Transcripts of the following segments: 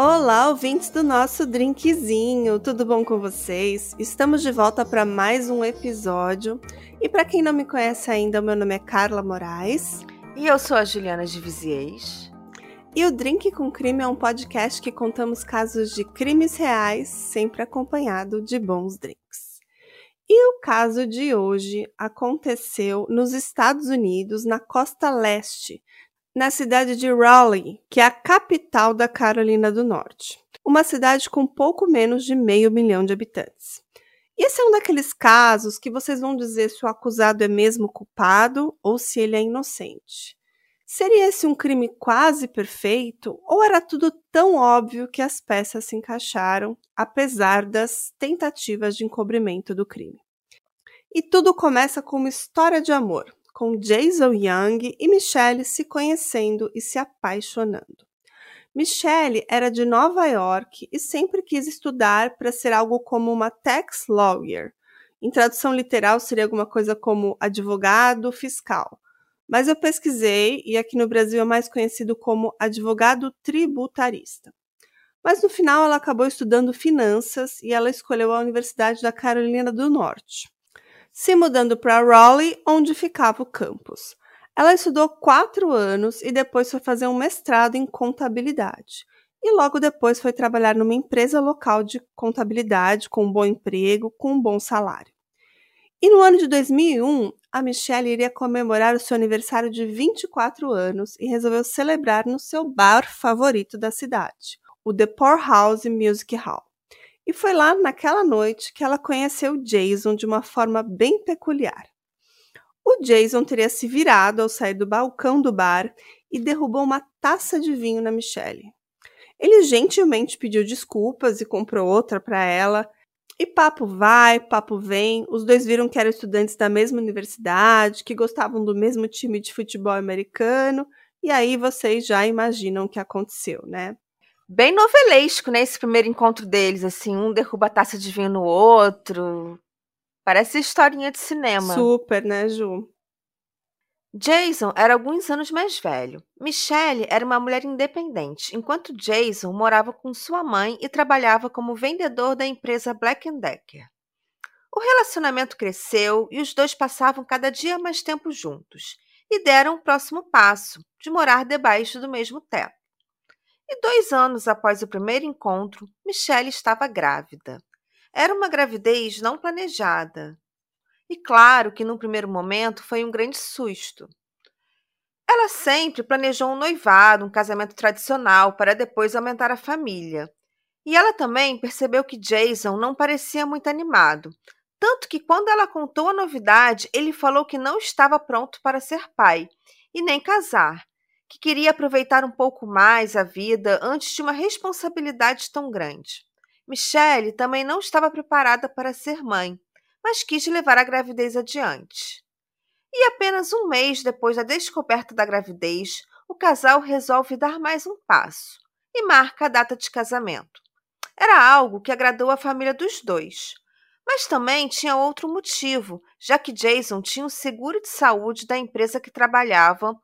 Olá, ouvintes do nosso drinkzinho, tudo bom com vocês? Estamos de volta para mais um episódio. E para quem não me conhece ainda, meu nome é Carla Moraes. E eu sou a Juliana de Viziers. E o Drink com Crime é um podcast que contamos casos de crimes reais, sempre acompanhado de bons drinks. E o caso de hoje aconteceu nos Estados Unidos, na costa leste, na cidade de Raleigh, que é a capital da Carolina do Norte, uma cidade com pouco menos de meio milhão de habitantes. Esse é um daqueles casos que vocês vão dizer se o acusado é mesmo culpado ou se ele é inocente. Seria esse um crime quase perfeito ou era tudo tão óbvio que as peças se encaixaram, apesar das tentativas de encobrimento do crime? E tudo começa com uma história de amor, com Jason Young e Michelle se conhecendo e se apaixonando. Michelle era de Nova York e sempre quis estudar para ser algo como uma tax lawyer. Em tradução literal seria alguma coisa como advogado fiscal. Mas eu pesquisei e aqui no Brasil é mais conhecido como advogado tributarista. Mas no final ela acabou estudando finanças e ela escolheu a Universidade da Carolina do Norte se mudando para Raleigh, onde ficava o campus. Ela estudou quatro anos e depois foi fazer um mestrado em contabilidade. E logo depois foi trabalhar numa empresa local de contabilidade com um bom emprego, com um bom salário. E no ano de 2001, a Michelle iria comemorar o seu aniversário de 24 anos e resolveu celebrar no seu bar favorito da cidade, o The Poorhouse Music Hall. E foi lá naquela noite que ela conheceu Jason de uma forma bem peculiar. O Jason teria se virado ao sair do balcão do bar e derrubou uma taça de vinho na Michelle. Ele gentilmente pediu desculpas e comprou outra para ela. E papo vai, papo vem. Os dois viram que eram estudantes da mesma universidade, que gostavam do mesmo time de futebol americano. E aí vocês já imaginam o que aconteceu, né? Bem novelesco, né? Esse primeiro encontro deles, assim, um derruba a taça de vinho no outro. Parece historinha de cinema. Super, né, Ju? Jason era alguns anos mais velho. Michelle era uma mulher independente, enquanto Jason morava com sua mãe e trabalhava como vendedor da empresa Black Decker. O relacionamento cresceu e os dois passavam cada dia mais tempo juntos e deram o próximo passo de morar debaixo do mesmo teto. E dois anos após o primeiro encontro, Michelle estava grávida. Era uma gravidez não planejada. E claro que, num primeiro momento, foi um grande susto. Ela sempre planejou um noivado, um casamento tradicional, para depois aumentar a família. E ela também percebeu que Jason não parecia muito animado. Tanto que, quando ela contou a novidade, ele falou que não estava pronto para ser pai e nem casar, que queria aproveitar um pouco mais a vida antes de uma responsabilidade tão grande. Michelle também não estava preparada para ser mãe, mas quis levar a gravidez adiante. E apenas um mês depois da descoberta da gravidez, o casal resolve dar mais um passo e marca a data de casamento. Era algo que agradou a família dos dois, mas também tinha outro motivo, já que Jason tinha o seguro de saúde da empresa que trabalhava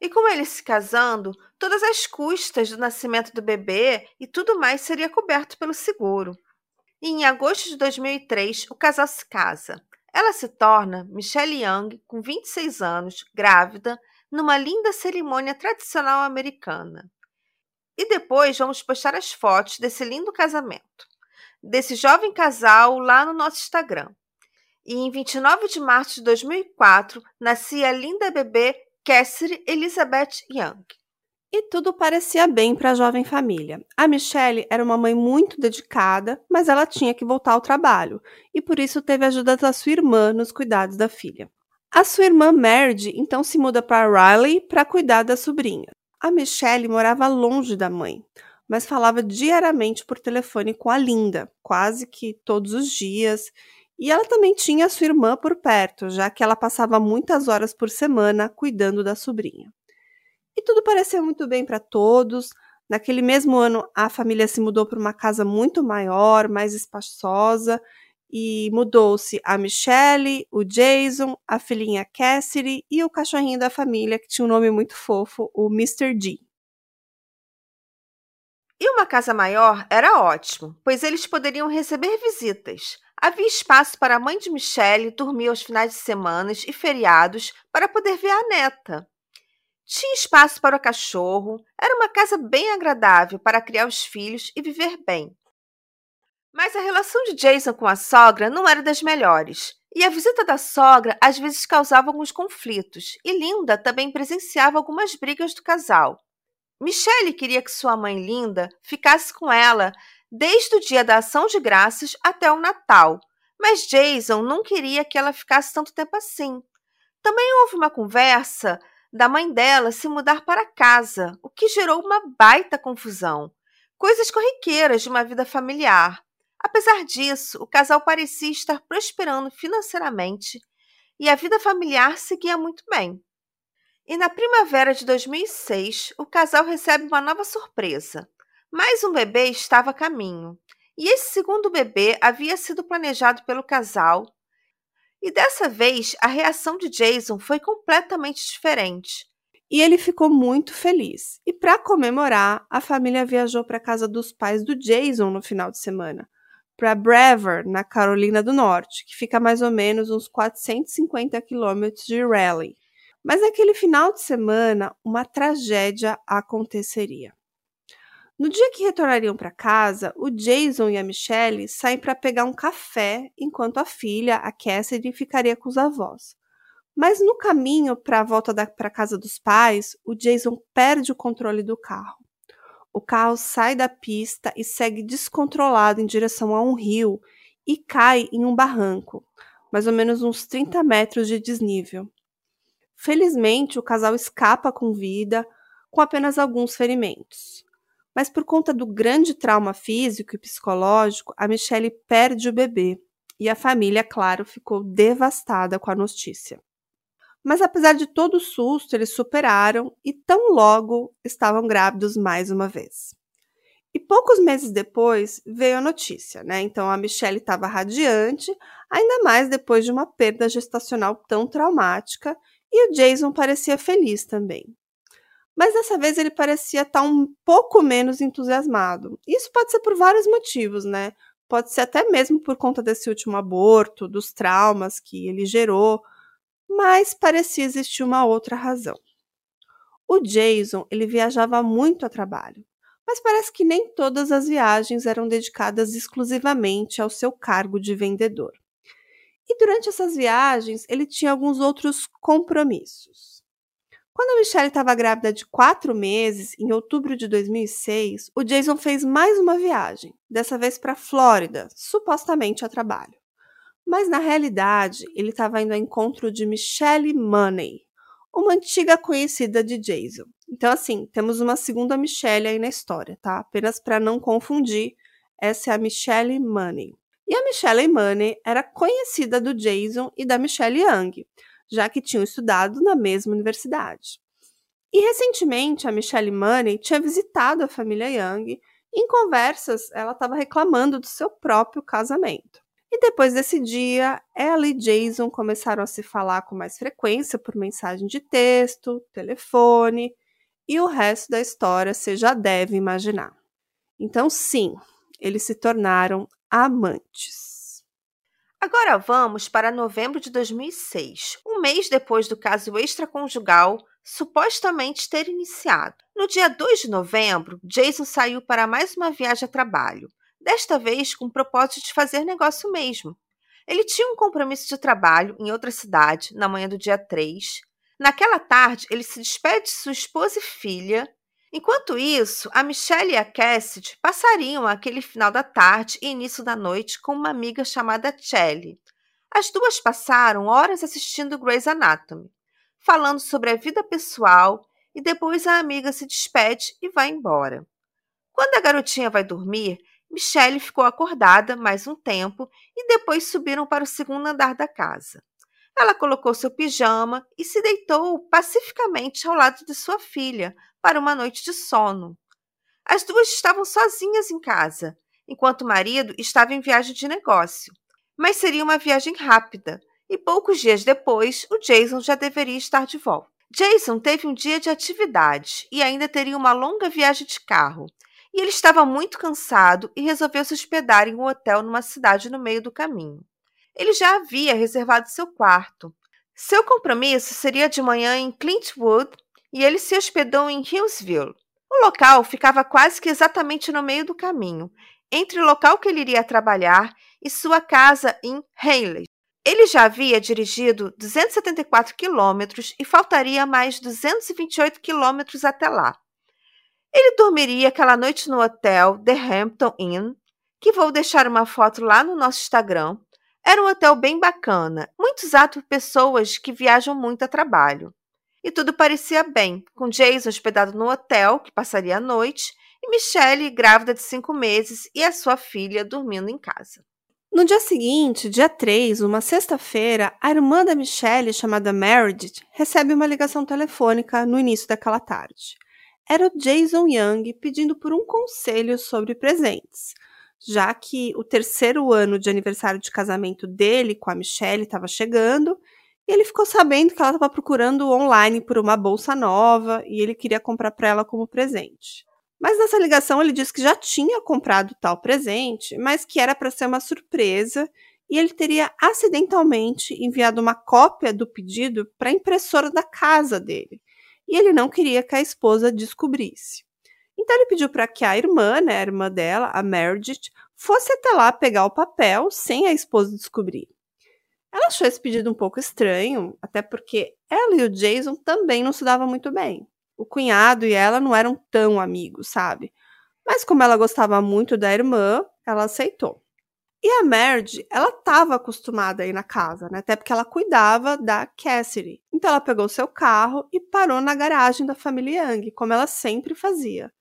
e com ele se casando, todas as custas do nascimento do bebê e tudo mais seria coberto pelo seguro. E em agosto de 2003, o casal se casa. Ela se torna Michelle Young, com 26 anos, grávida, numa linda cerimônia tradicional americana. E depois vamos postar as fotos desse lindo casamento, desse jovem casal lá no nosso Instagram. E em 29 de março de 2004, nascia a linda bebê Cassidy Elizabeth Young. E tudo parecia bem para a jovem família. A Michelle era uma mãe muito dedicada, mas ela tinha que voltar ao trabalho, e por isso teve a ajuda da sua irmã nos cuidados da filha. A sua irmã Merd então se muda para Riley para cuidar da sobrinha. A Michelle morava longe da mãe, mas falava diariamente por telefone com a Linda, quase que todos os dias, e ela também tinha sua irmã por perto, já que ela passava muitas horas por semana cuidando da sobrinha. E tudo parecia muito bem para todos. Naquele mesmo ano, a família se mudou para uma casa muito maior, mais espaçosa, e mudou-se a Michelle, o Jason, a filhinha Cassidy e o cachorrinho da família, que tinha um nome muito fofo, o Mr. D. E uma casa maior era ótimo, pois eles poderiam receber visitas. Havia espaço para a mãe de Michelle dormir aos finais de semana e feriados para poder ver a neta. Tinha espaço para o cachorro, era uma casa bem agradável para criar os filhos e viver bem. Mas a relação de Jason com a sogra não era das melhores, e a visita da sogra às vezes causava alguns conflitos, e Linda também presenciava algumas brigas do casal. Michelle queria que sua mãe Linda ficasse com ela desde o dia da ação de graças até o Natal, mas Jason não queria que ela ficasse tanto tempo assim. Também houve uma conversa da mãe dela se mudar para casa, o que gerou uma baita confusão. Coisas corriqueiras de uma vida familiar. Apesar disso, o casal parecia estar prosperando financeiramente e a vida familiar seguia muito bem. E na primavera de 2006, o casal recebe uma nova surpresa. Mais um bebê estava a caminho. E esse segundo bebê havia sido planejado pelo casal e dessa vez, a reação de Jason foi completamente diferente. E ele ficou muito feliz. E para comemorar, a família viajou para a casa dos pais do Jason no final de semana, para Brever, na Carolina do Norte, que fica mais ou menos uns 450 quilômetros de Raleigh. Mas naquele final de semana, uma tragédia aconteceria. No dia que retornariam para casa, o Jason e a Michelle saem para pegar um café, enquanto a filha, a Cassidy, ficaria com os avós. Mas no caminho para a volta para casa dos pais, o Jason perde o controle do carro. O carro sai da pista e segue descontrolado em direção a um rio e cai em um barranco, mais ou menos uns 30 metros de desnível. Felizmente, o casal escapa com vida, com apenas alguns ferimentos. Mas por conta do grande trauma físico e psicológico, a Michelle perde o bebê e a família, claro, ficou devastada com a notícia. Mas apesar de todo o susto, eles superaram e tão logo estavam grávidos mais uma vez. E poucos meses depois veio a notícia, né? Então a Michelle estava radiante, ainda mais depois de uma perda gestacional tão traumática, e o Jason parecia feliz também mas dessa vez ele parecia estar tá um pouco menos entusiasmado. Isso pode ser por vários motivos, né? Pode ser até mesmo por conta desse último aborto, dos traumas que ele gerou, mas parecia existir uma outra razão. O Jason, ele viajava muito a trabalho, mas parece que nem todas as viagens eram dedicadas exclusivamente ao seu cargo de vendedor. E durante essas viagens, ele tinha alguns outros compromissos. Quando a Michelle estava grávida de quatro meses, em outubro de 2006, o Jason fez mais uma viagem, dessa vez para a Flórida, supostamente a trabalho. Mas na realidade, ele estava indo ao encontro de Michelle Money, uma antiga conhecida de Jason. Então, assim, temos uma segunda Michelle aí na história, tá? Apenas para não confundir, essa é a Michelle Money. E a Michelle Money era conhecida do Jason e da Michelle Young já que tinham estudado na mesma universidade. E recentemente a Michelle Money tinha visitado a família Young em conversas ela estava reclamando do seu próprio casamento. E depois desse dia, ela e Jason começaram a se falar com mais frequência por mensagem de texto, telefone, e o resto da história você já deve imaginar. Então, sim, eles se tornaram amantes. Agora vamos para novembro de 2006, um mês depois do caso extraconjugal supostamente ter iniciado. No dia 2 de novembro, Jason saiu para mais uma viagem a trabalho, desta vez com o propósito de fazer negócio mesmo. Ele tinha um compromisso de trabalho em outra cidade na manhã do dia 3. Naquela tarde, ele se despede de sua esposa e filha Enquanto isso, a Michelle e a Cassidy passariam aquele final da tarde e início da noite com uma amiga chamada Shelley. As duas passaram horas assistindo Grey's Anatomy, falando sobre a vida pessoal e depois a amiga se despede e vai embora. Quando a garotinha vai dormir, Michelle ficou acordada mais um tempo e depois subiram para o segundo andar da casa. Ela colocou seu pijama e se deitou pacificamente ao lado de sua filha, para uma noite de sono. As duas estavam sozinhas em casa, enquanto o marido estava em viagem de negócio. Mas seria uma viagem rápida, e poucos dias depois o Jason já deveria estar de volta. Jason teve um dia de atividade e ainda teria uma longa viagem de carro. e ele estava muito cansado e resolveu se hospedar em um hotel numa cidade no meio do caminho. Ele já havia reservado seu quarto. Seu compromisso seria de manhã em Clintwood e ele se hospedou em Hillsville. O local ficava quase que exatamente no meio do caminho, entre o local que ele iria trabalhar e sua casa em Haley. Ele já havia dirigido 274 quilômetros e faltaria mais 228 quilômetros até lá. Ele dormiria aquela noite no hotel The Hampton Inn, que vou deixar uma foto lá no nosso Instagram. Era um hotel bem bacana, muito usado por pessoas que viajam muito a trabalho. E tudo parecia bem, com Jason hospedado no hotel, que passaria a noite, e Michelle, grávida de cinco meses, e a sua filha dormindo em casa. No dia seguinte, dia 3, uma sexta-feira, a irmã da Michelle, chamada Meredith, recebe uma ligação telefônica no início daquela tarde era o Jason Young pedindo por um conselho sobre presentes, já que o terceiro ano de aniversário de casamento dele com a Michelle estava chegando e ele ficou sabendo que ela estava procurando online por uma bolsa nova e ele queria comprar para ela como presente. Mas nessa ligação ele disse que já tinha comprado tal presente, mas que era para ser uma surpresa e ele teria acidentalmente enviado uma cópia do pedido para a impressora da casa dele e ele não queria que a esposa descobrisse. Então ele pediu para que a irmã, né, a irmã dela, a Meredith, fosse até lá pegar o papel sem a esposa descobrir. Ela achou esse pedido um pouco estranho, até porque ela e o Jason também não se davam muito bem. O cunhado e ela não eram tão amigos, sabe? Mas como ela gostava muito da irmã, ela aceitou. E a Merge, ela estava acostumada a ir na casa, né? Até porque ela cuidava da Cassidy. Então ela pegou seu carro e parou na garagem da família Young, como ela sempre fazia.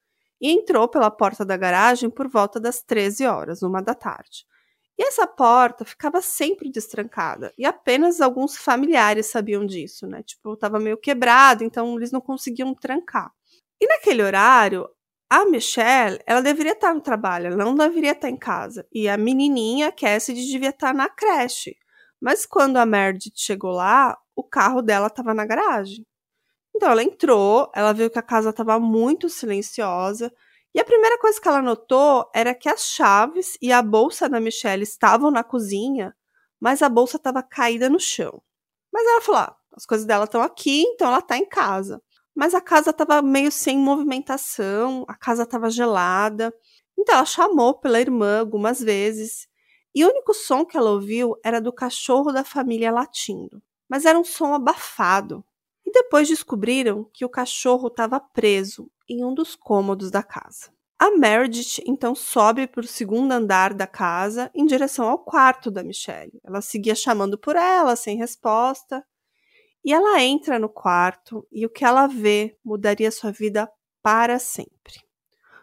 E entrou pela porta da garagem por volta das 13 horas, uma da tarde. E essa porta ficava sempre destrancada, e apenas alguns familiares sabiam disso, né? Tipo, estava meio quebrado, então eles não conseguiam trancar. E naquele horário, a Michelle, ela deveria estar no trabalho, ela não deveria estar em casa. E a menininha, Cassidy, devia estar na creche. Mas quando a Meredith chegou lá, o carro dela estava na garagem. Então ela entrou, ela viu que a casa estava muito silenciosa. E a primeira coisa que ela notou era que as chaves e a bolsa da Michelle estavam na cozinha, mas a bolsa estava caída no chão. Mas ela falou: ah, as coisas dela estão aqui, então ela está em casa mas a casa estava meio sem movimentação, a casa estava gelada. Então ela chamou pela irmã algumas vezes, e o único som que ela ouviu era do cachorro da família latindo, mas era um som abafado. Depois descobriram que o cachorro estava preso em um dos cômodos da casa. A Meredith então sobe para o segundo andar da casa em direção ao quarto da Michelle. Ela seguia chamando por ela, sem resposta, e ela entra no quarto e o que ela vê mudaria sua vida para sempre.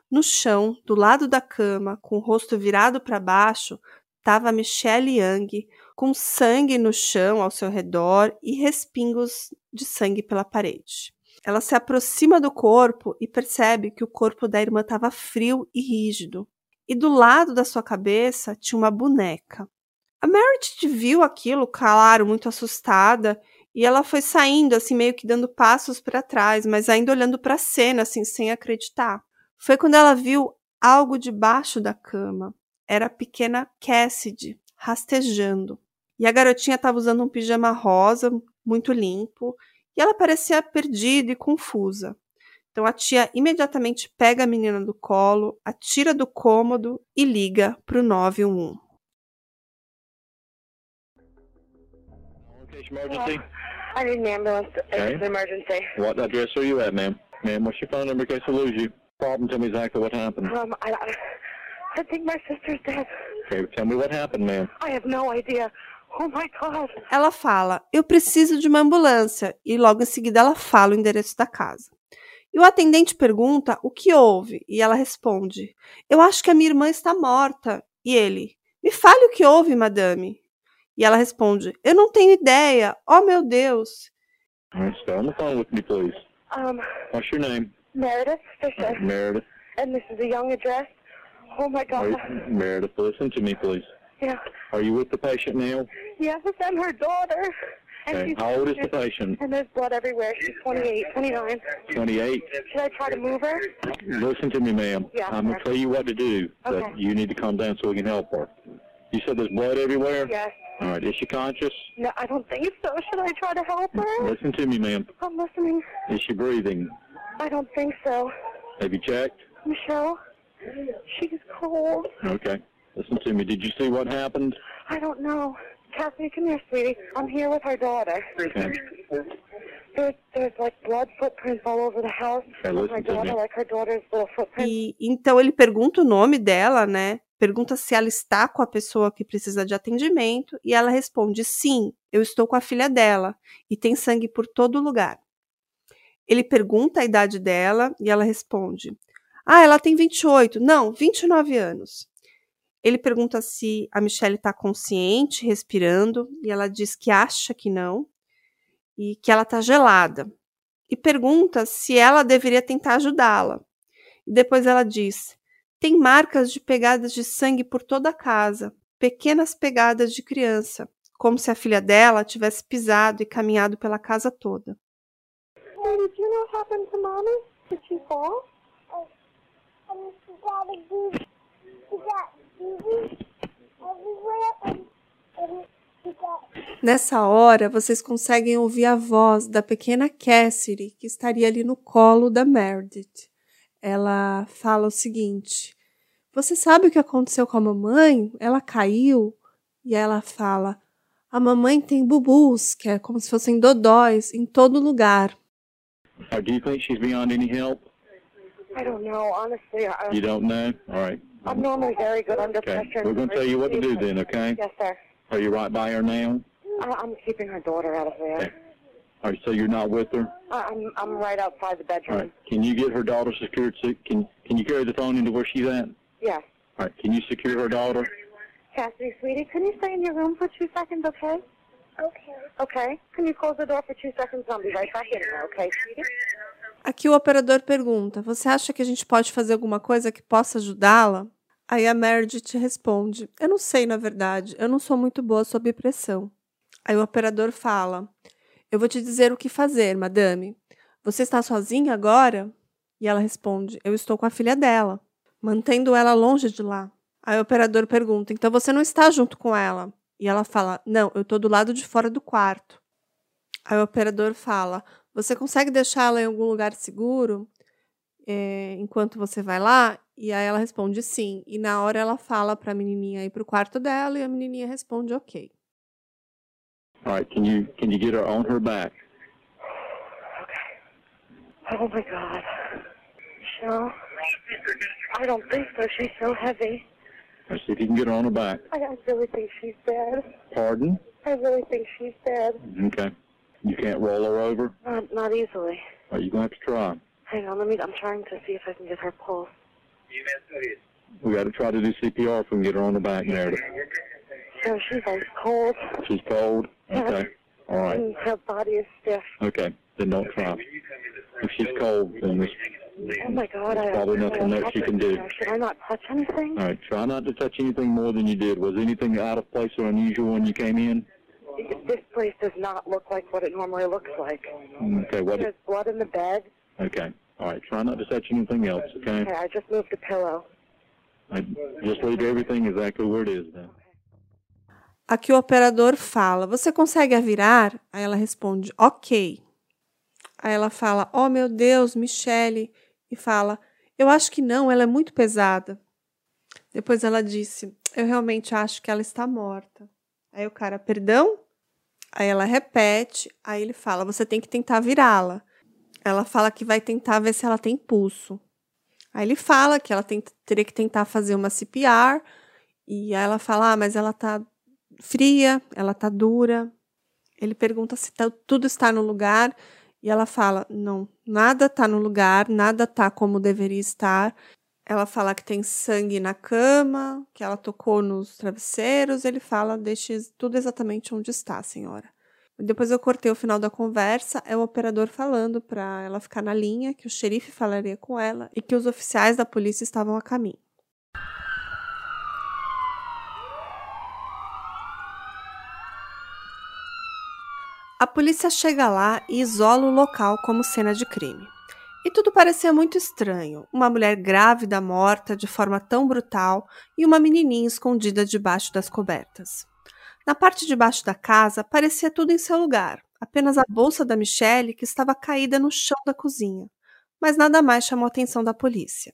No chão, do lado da cama, com o rosto virado para baixo, estava Michelle Young, com sangue no chão ao seu redor e respingos de sangue pela parede. Ela se aproxima do corpo e percebe que o corpo da irmã estava frio e rígido. E do lado da sua cabeça tinha uma boneca. A Meredith viu aquilo, claro, muito assustada, e ela foi saindo, assim, meio que dando passos para trás, mas ainda olhando para a cena, assim, sem acreditar. Foi quando ela viu algo debaixo da cama. Era a pequena Cassidy, rastejando. E a garotinha estava usando um pijama rosa, muito limpo, e ela parecia perdida e confusa. Então a tia imediatamente pega a menina do colo, a tira do cômodo e liga para o 911. Emergency? I need an ambulance. Okay. It's an emergency. What address are you at, ma'am? Ma'am, what's your phone number in case I lose you? Problem, tell me exactly what happened. Um, I, I think my sister's dead. Okay, tell me what happened, ma'am. I have no idea. Oh my God. Ela fala, eu preciso de uma ambulância. E logo em seguida ela fala o endereço da casa. E o atendente pergunta o que houve. E ela responde, eu acho que a minha irmã está morta. E ele, me fale o que houve, madame. E ela responde: Eu não tenho ideia. Oh, meu Deus. Stay on the phone with me, please. Um, What's your name? Meredith Fisher. Uh, Meredith. And this is a young address. Oh my God. Meredith, listen to me, please. Yeah. Are you with the patient now? Yes, I'm her daughter. And Okay. How old is the patient? And there's blood everywhere. She's 28, 29. 28. Should I try to move her? Listen to me, ma'am. Yeah, I'm going to tell you what to do, but Okay. you need to calm down so we can help her. You said there's blood everywhere? Yes. All right. Is she conscious? No, I don't think so. Should I try to help her? Listen to me, ma'am. I'm listening. Is she breathing? I don't think so. Have you checked? Michelle, she's cold. Okay. Listen to me. Did you see what happened? I don't know. Cassidy, come here, sweetie. I'm here with her daughter. Okay. There's, there's like blood footprints all over the house. Okay, my daughter, like her daughter's little footprints. E então ele pergunta o nome dela, né? Pergunta se ela está com a pessoa que precisa de atendimento e ela responde: "Sim, eu estou com a filha dela e tem sangue por todo lugar". Ele pergunta a idade dela e ela responde: "Ah, ela tem 28, não, 29 anos". Ele pergunta se a Michelle está consciente, respirando, e ela diz que acha que não e que ela está gelada. E pergunta se ela deveria tentar ajudá-la. E depois ela diz: tem marcas de pegadas de sangue por toda a casa, pequenas pegadas de criança, como se a filha dela tivesse pisado e caminhado pela casa toda. Hey, did you know what happened to mommy? Did she fall? and she got a boob. She got Nessa hora, vocês conseguem ouvir a voz da pequena Cassidy, que estaria ali no colo da Meredith. Ela fala o seguinte: Você sabe o que aconteceu com a mamãe? Ela caiu. E ela fala: A mamãe tem bubus, que é como se fossem dodóis, em todo lugar. Or do you think she's beyond any help? I don't know, honestly. I, You don't know? All right. I'm normally very good under Okay. pressure. We're going to tell you what to do then, okay? Yes, sir. Are you right by her now? I, I'm keeping her daughter out of there. Okay. All right, so you're not with her? I, I'm I'm right outside the bedroom. right. Can you get her daughter secured? so- Can Can you carry the phone into where she's at? Yes. All right. Can you secure her daughter? Cassidy, sweetie, can you stay in your room for two seconds, okay? okay. Okay. Can you close the door for two seconds? I'll be right back in there, okay, sweetie? Aqui o operador pergunta: Você acha que a gente pode fazer alguma coisa que possa ajudá-la? Aí a Meredith responde: Eu não sei, na verdade. Eu não sou muito boa sob pressão. Aí o operador fala: Eu vou te dizer o que fazer, madame. Você está sozinha agora? E ela responde: Eu estou com a filha dela, mantendo ela longe de lá. Aí o operador pergunta: Então você não está junto com ela? E ela fala: Não, eu estou do lado de fora do quarto. Aí o operador fala: Você consegue deixá-la em algum lugar seguro eh, enquanto você vai lá? E aí ela responde sim. E na hora ela fala para a menininha ir para o quarto dela e a menininha responde ok. All right. Can you Can you get her on her back? Oh my God. Michelle? I don't think so. She's so heavy. Right, see if you can get her on her back. I, I really think she's dead. Pardon? I really think she's dead. Okay. You can't roll her over? Not, not easily. Are you going to have to try? Hang on, let me. I'm trying to see if I can get her pulse. We got to try to do CPR if we can get her on her back, Meredith. Oh, so she's ice cold, She's cold? Okay. All right. and her body is stiff. Okay. Then don't try. If she's cold, then this, Oh my God! I There's probably I nothing she touch can do. Should I not touch anything? all right. Try not to touch anything more than you did. Was anything out of place or unusual when you came in? This place does not look like what it normally looks like. Okay. What? There's blood in the bed. Okay. All right. Try not to touch anything else. Okay. Okay, I just moved a pillow. I just leave everything exactly where it is then. Aqui o operador fala: Você consegue a virar? Aí ela responde: Ok. Aí ela fala: Oh meu Deus, Michele. E fala: Eu acho que não, ela é muito pesada. Depois ela disse: Eu realmente acho que ela está morta. Aí o cara: Perdão? Aí ela repete. Aí ele fala: Você tem que tentar virá-la. Ela fala que vai tentar ver se ela tem pulso. Aí ele fala que ela tem- teria que tentar fazer uma CPR. E aí ela fala: Ah, mas ela tá fria, ela tá dura. Ele pergunta se tá- tudo está no lugar e ela fala: não, nada tá no lugar, nada tá como deveria estar. Ela fala que tem sangue na cama, que ela tocou nos travesseiros. Ele fala: deixe tudo exatamente onde está, senhora. Depois eu cortei o final da conversa, é o operador falando para ela ficar na linha, que o xerife falaria com ela e que os oficiais da polícia estavam a caminho. A polícia chega lá e isola o local como cena de crime. E tudo parecia muito estranho: uma mulher grávida morta de forma tão brutal e uma menininha escondida debaixo das cobertas. Na parte de baixo da casa parecia tudo em seu lugar, apenas a bolsa da Michelle que estava caída no chão da cozinha. Mas nada mais chamou a atenção da polícia.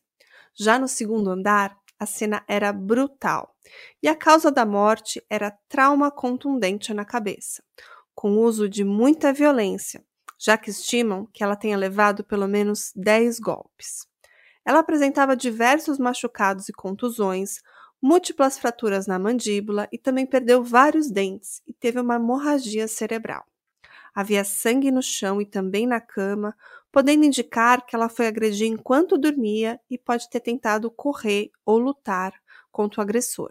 Já no segundo andar, a cena era brutal e a causa da morte era trauma contundente na cabeça, com uso de muita violência, já que estimam que ela tenha levado pelo menos 10 golpes. Ela apresentava diversos machucados e contusões, múltiplas fraturas na mandíbula e também perdeu vários dentes e teve uma hemorragia cerebral. Havia sangue no chão e também na cama, podendo indicar que ela foi agredida enquanto dormia e pode ter tentado correr ou lutar contra o agressor,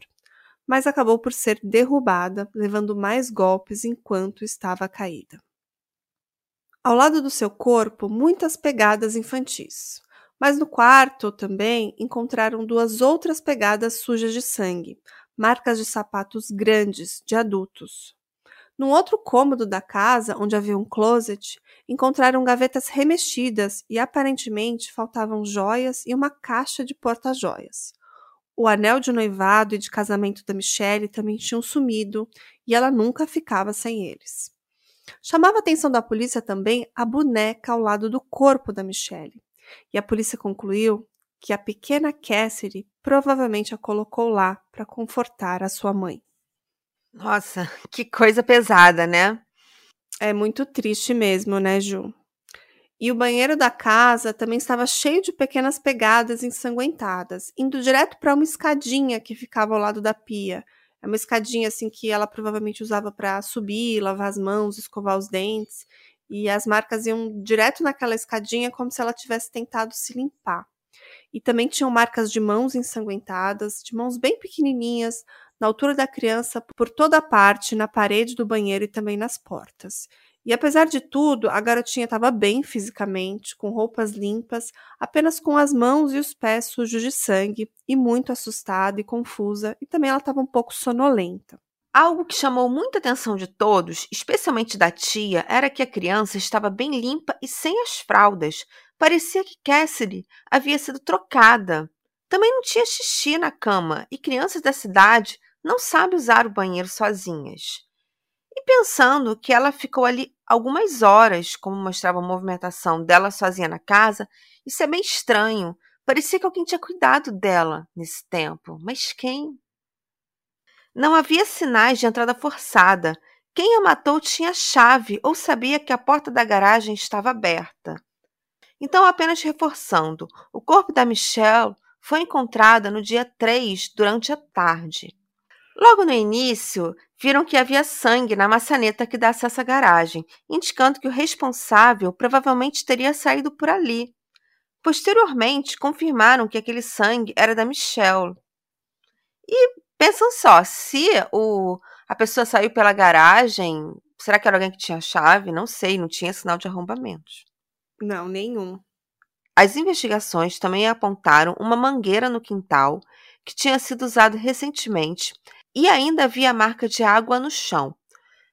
mas acabou por ser derrubada, levando mais golpes enquanto estava caída. Ao lado do seu corpo, muitas pegadas infantis. Mas no quarto também encontraram duas outras pegadas sujas de sangue, marcas de sapatos grandes de adultos. Num outro cômodo da casa, onde havia um closet, encontraram gavetas remexidas e aparentemente faltavam joias e uma caixa de porta-joias. O anel de noivado e de casamento da Michelle também tinham sumido e ela nunca ficava sem eles. Chamava a atenção da polícia também a boneca ao lado do corpo da Michelle, e a polícia concluiu que a pequena Cassidy provavelmente a colocou lá para confortar a sua mãe. Nossa, que coisa pesada, né? É muito triste mesmo, né, Ju? E o banheiro da casa também estava cheio de pequenas pegadas ensanguentadas, indo direto para uma escadinha que ficava ao lado da pia, é uma escadinha assim que ela provavelmente usava para subir, lavar as mãos, escovar os dentes, e as marcas iam direto naquela escadinha como se ela tivesse tentado se limpar. E também tinham marcas de mãos ensanguentadas, de mãos bem pequenininhas, na altura da criança, por toda a parte, na parede do banheiro e também nas portas. E apesar de tudo, a garotinha estava bem fisicamente, com roupas limpas, apenas com as mãos e os pés sujos de sangue, e muito assustada e confusa, e também ela estava um pouco sonolenta. Algo que chamou muita atenção de todos, especialmente da tia, era que a criança estava bem limpa e sem as fraldas. Parecia que Cassidy havia sido trocada. Também não tinha xixi na cama, e crianças da cidade não sabem usar o banheiro sozinhas. E pensando que ela ficou ali algumas horas, como mostrava a movimentação dela sozinha na casa, isso é bem estranho. Parecia que alguém tinha cuidado dela nesse tempo. Mas quem? Não havia sinais de entrada forçada. Quem a matou tinha chave ou sabia que a porta da garagem estava aberta. Então, apenas reforçando, o corpo da Michelle foi encontrado no dia 3 durante a tarde. Logo no início, viram que havia sangue na maçaneta que dá acesso à garagem, indicando que o responsável provavelmente teria saído por ali. Posteriormente, confirmaram que aquele sangue era da Michelle. E pensam só, se o, a pessoa saiu pela garagem, será que era alguém que tinha chave? Não sei, não tinha sinal de arrombamento. Não, nenhum. As investigações também apontaram uma mangueira no quintal que tinha sido usado recentemente e ainda havia marca de água no chão.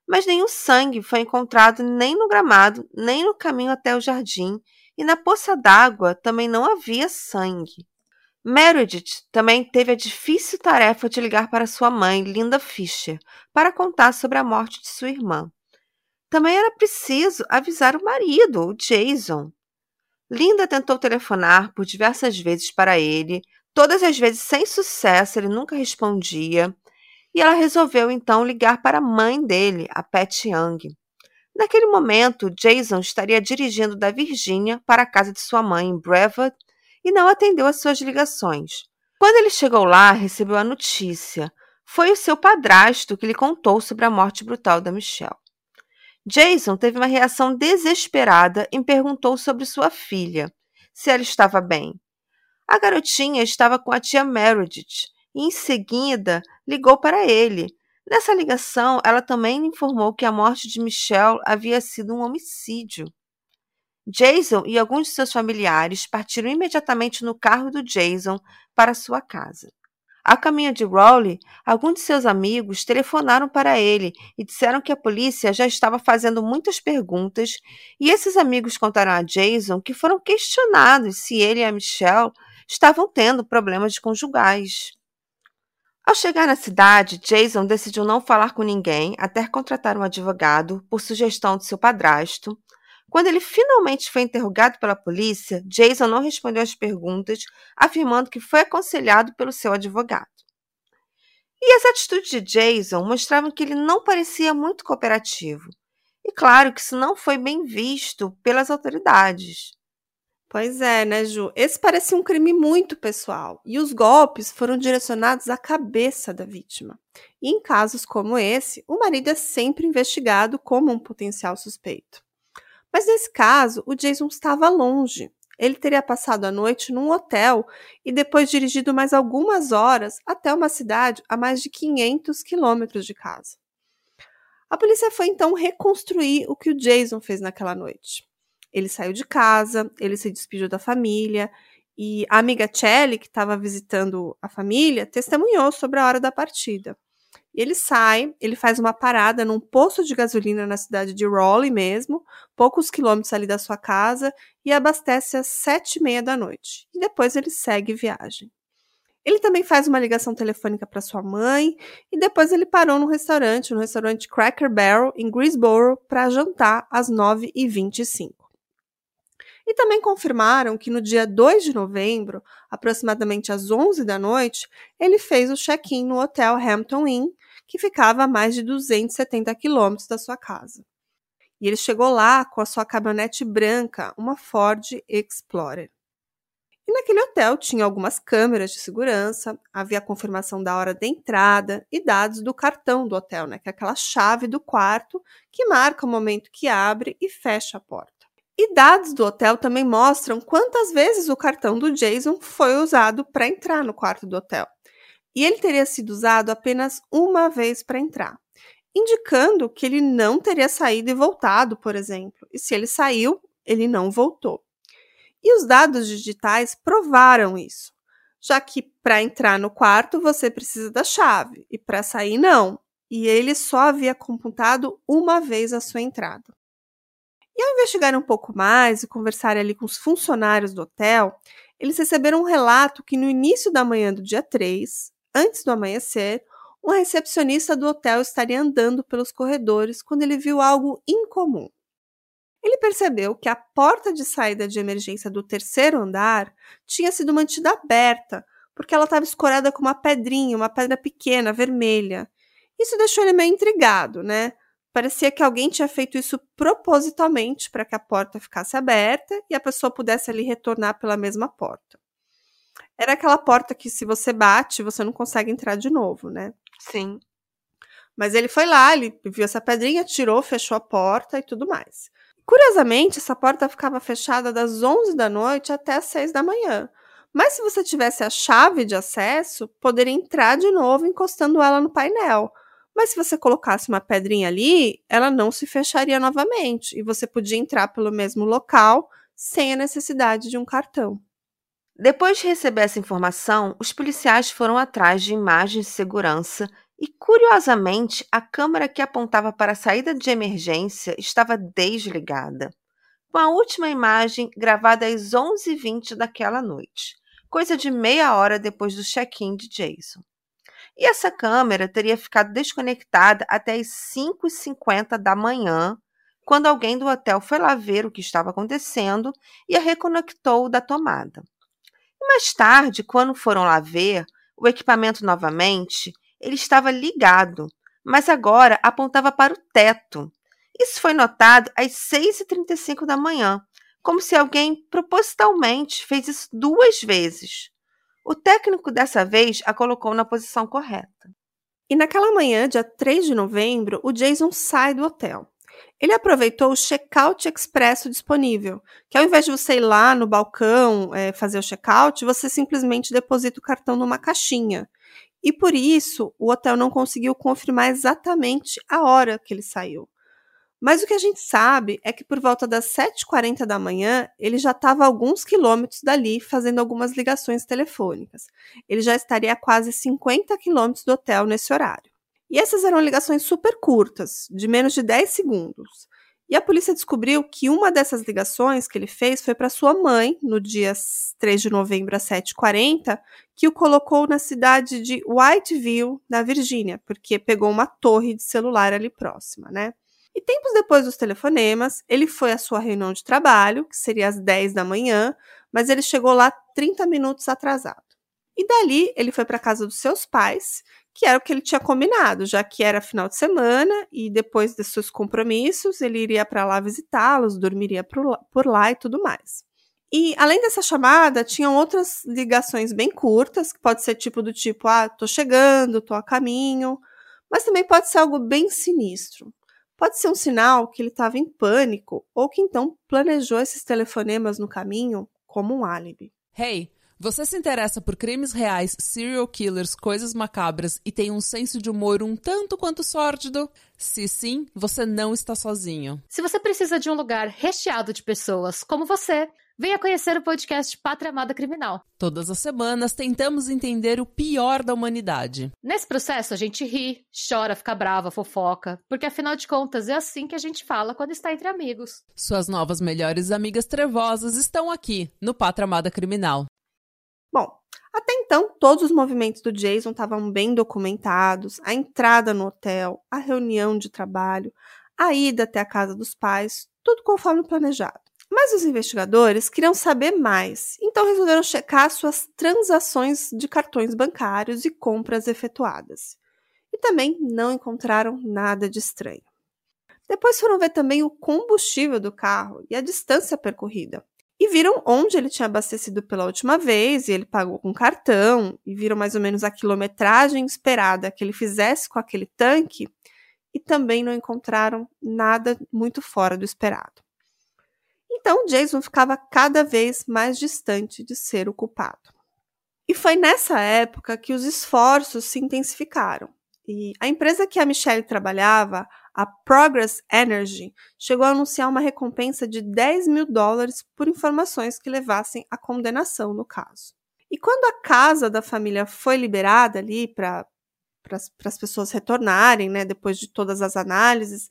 Mas nenhum sangue foi encontrado nem no gramado, nem no caminho até o jardim, e na poça d'água também não havia sangue. Meredith também teve a difícil tarefa de ligar para sua mãe, Linda Fisher, para contar sobre a morte de sua irmã. Também era preciso avisar o marido, o Jason. Linda tentou telefonar por diversas vezes para ele, todas as vezes sem sucesso, ele nunca respondia e ela resolveu então ligar para a mãe dele, a Pat Young. Naquele momento, Jason estaria dirigindo da Virgínia para a casa de sua mãe em Brevard e não atendeu às suas ligações. Quando ele chegou lá, recebeu a notícia. Foi o seu padrasto que lhe contou sobre a morte brutal da Michelle. Jason teve uma reação desesperada e perguntou sobre sua filha, se ela estava bem. A garotinha estava com a tia Meredith e, em seguida, ligou para ele. Nessa ligação, ela também informou que a morte de Michelle havia sido um homicídio. Jason e alguns de seus familiares partiram imediatamente no carro do Jason para sua casa. A caminho de Rowley, alguns de seus amigos telefonaram para ele e disseram que a polícia já estava fazendo muitas perguntas, e esses amigos contaram a Jason que foram questionados se ele e a Michelle estavam tendo problemas conjugais. Ao chegar na cidade, Jason decidiu não falar com ninguém até contratar um advogado por sugestão de seu padrasto. Quando ele finalmente foi interrogado pela polícia, Jason não respondeu às perguntas, afirmando que foi aconselhado pelo seu advogado. E as atitudes de Jason mostravam que ele não parecia muito cooperativo. E claro que isso não foi bem visto pelas autoridades. Pois é, né, Ju? Esse parecia um crime muito pessoal e os golpes foram direcionados à cabeça da vítima. E em casos como esse, o marido é sempre investigado como um potencial suspeito. Mas nesse caso, o Jason estava longe. Ele teria passado a noite num hotel e depois dirigido mais algumas horas até uma cidade a mais de 500 quilômetros de casa. A polícia foi então reconstruir o que o Jason fez naquela noite. Ele saiu de casa, ele se despediu da família e a amiga Kelly, que estava visitando a família, testemunhou sobre a hora da partida. Ele sai, ele faz uma parada num posto de gasolina na cidade de Raleigh mesmo, poucos quilômetros ali da sua casa, e abastece às sete e meia da noite. E depois ele segue viagem. Ele também faz uma ligação telefônica para sua mãe e depois ele parou no restaurante, no restaurante Cracker Barrel, em Greensboro, para jantar às 9h25. E também confirmaram que no dia 2 de novembro, aproximadamente às 11 da noite, ele fez o check-in no hotel Hampton Inn, que ficava a mais de 270 quilômetros da sua casa. E ele chegou lá com a sua caminhonete branca, uma Ford Explorer. E naquele hotel tinha algumas câmeras de segurança, havia a confirmação da hora da entrada e dados do cartão do hotel, né, que é aquela chave do quarto que marca o momento que abre e fecha a porta. E dados do hotel também mostram quantas vezes o cartão do Jason foi usado para entrar no quarto do hotel. E ele teria sido usado apenas uma vez para entrar, indicando que ele não teria saído e voltado, por exemplo. E se ele saiu, ele não voltou. E os dados digitais provaram isso, já que para entrar no quarto você precisa da chave e para sair não. E ele só havia computado uma vez a sua entrada. E ao investigar um pouco mais e conversar ali com os funcionários do hotel, eles receberam um relato que no início da manhã do dia 3, antes do amanhecer, um recepcionista do hotel estaria andando pelos corredores quando ele viu algo incomum. Ele percebeu que a porta de saída de emergência do terceiro andar tinha sido mantida aberta, porque ela estava escorada com uma pedrinha, uma pedra pequena, vermelha. Isso deixou ele meio intrigado, né? Parecia que alguém tinha feito isso propositalmente para que a porta ficasse aberta e a pessoa pudesse ali retornar pela mesma porta. Era aquela porta que, se você bate, você não consegue entrar de novo, né? Sim. Mas ele foi lá, ele viu essa pedrinha, tirou, fechou a porta e tudo mais. Curiosamente, essa porta ficava fechada das 11 da noite até as 6 da manhã. Mas se você tivesse a chave de acesso, poderia entrar de novo encostando ela no painel. Mas se você colocasse uma pedrinha ali, ela não se fecharia novamente e você podia entrar pelo mesmo local sem a necessidade de um cartão. Depois de receber essa informação, os policiais foram atrás de imagens de segurança e, curiosamente, a câmera que apontava para a saída de emergência estava desligada, com a última imagem gravada às 11h20 daquela noite, coisa de meia hora depois do check-in de Jason. E essa câmera teria ficado desconectada até as 5h50 da manhã, quando alguém do hotel foi lá ver o que estava acontecendo e a reconectou da tomada. E mais tarde, quando foram lá ver o equipamento novamente, ele estava ligado, mas agora apontava para o teto. Isso foi notado às 6h35 da manhã, como se alguém propositalmente fez isso duas vezes. O técnico dessa vez a colocou na posição correta. E naquela manhã, dia 3 de novembro, o Jason sai do hotel. Ele aproveitou o check-out expresso disponível, que ao invés de você ir lá no balcão é, fazer o check-out, você simplesmente deposita o cartão numa caixinha. E por isso, o hotel não conseguiu confirmar exatamente a hora que ele saiu. Mas o que a gente sabe é que por volta das 7h40 da manhã, ele já estava alguns quilômetros dali fazendo algumas ligações telefônicas. Ele já estaria a quase 50 quilômetros do hotel nesse horário. E essas eram ligações super curtas, de menos de 10 segundos. E a polícia descobriu que uma dessas ligações que ele fez foi para sua mãe, no dia 3 de novembro às 7h40, que o colocou na cidade de Whiteville, na Virgínia, porque pegou uma torre de celular ali próxima, né? E tempos depois dos telefonemas, ele foi à sua reunião de trabalho, que seria às 10 da manhã, mas ele chegou lá 30 minutos atrasado. E dali ele foi para a casa dos seus pais que era o que ele tinha combinado, já que era final de semana e depois de seus compromissos ele iria para lá visitá-los, dormiria por lá e tudo mais. E além dessa chamada, tinham outras ligações bem curtas, que pode ser tipo do tipo, ah, tô chegando, tô a caminho, mas também pode ser algo bem sinistro. Pode ser um sinal que ele estava em pânico ou que então planejou esses telefonemas no caminho como um álibi. Hey, você se interessa por crimes reais, serial killers, coisas macabras e tem um senso de humor um tanto quanto sórdido? Se sim, você não está sozinho. Se você precisa de um lugar recheado de pessoas como você, venha conhecer o podcast Pátria Amada Criminal. Todas as semanas tentamos entender o pior da humanidade. Nesse processo a gente ri, chora, fica brava, fofoca, porque afinal de contas é assim que a gente fala quando está entre amigos. Suas novas melhores amigas trevosas estão aqui no Pátria Amada Criminal. Bom, até então, todos os movimentos do Jason estavam bem documentados: a entrada no hotel, a reunião de trabalho, a ida até a casa dos pais, tudo conforme planejado. Mas os investigadores queriam saber mais, então resolveram checar suas transações de cartões bancários e compras efetuadas. E também não encontraram nada de estranho. Depois foram ver também o combustível do carro e a distância percorrida e viram onde ele tinha abastecido pela última vez, e ele pagou com cartão, e viram mais ou menos a quilometragem esperada que ele fizesse com aquele tanque, e também não encontraram nada muito fora do esperado. Então, Jason ficava cada vez mais distante de ser o culpado. E foi nessa época que os esforços se intensificaram. E a empresa que a Michelle trabalhava, a Progress Energy chegou a anunciar uma recompensa de 10 mil dólares por informações que levassem à condenação no caso. E quando a casa da família foi liberada ali para as pessoas retornarem, né, depois de todas as análises,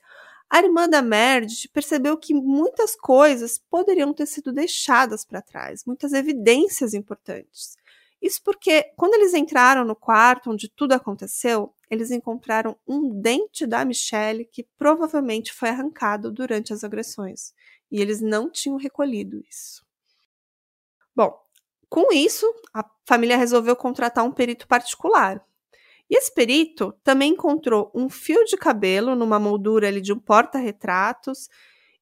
a irmã da Meredith percebeu que muitas coisas poderiam ter sido deixadas para trás, muitas evidências importantes. Isso porque, quando eles entraram no quarto onde tudo aconteceu, eles encontraram um dente da Michelle que provavelmente foi arrancado durante as agressões. E eles não tinham recolhido isso. Bom, com isso, a família resolveu contratar um perito particular. E esse perito também encontrou um fio de cabelo numa moldura ali de um porta-retratos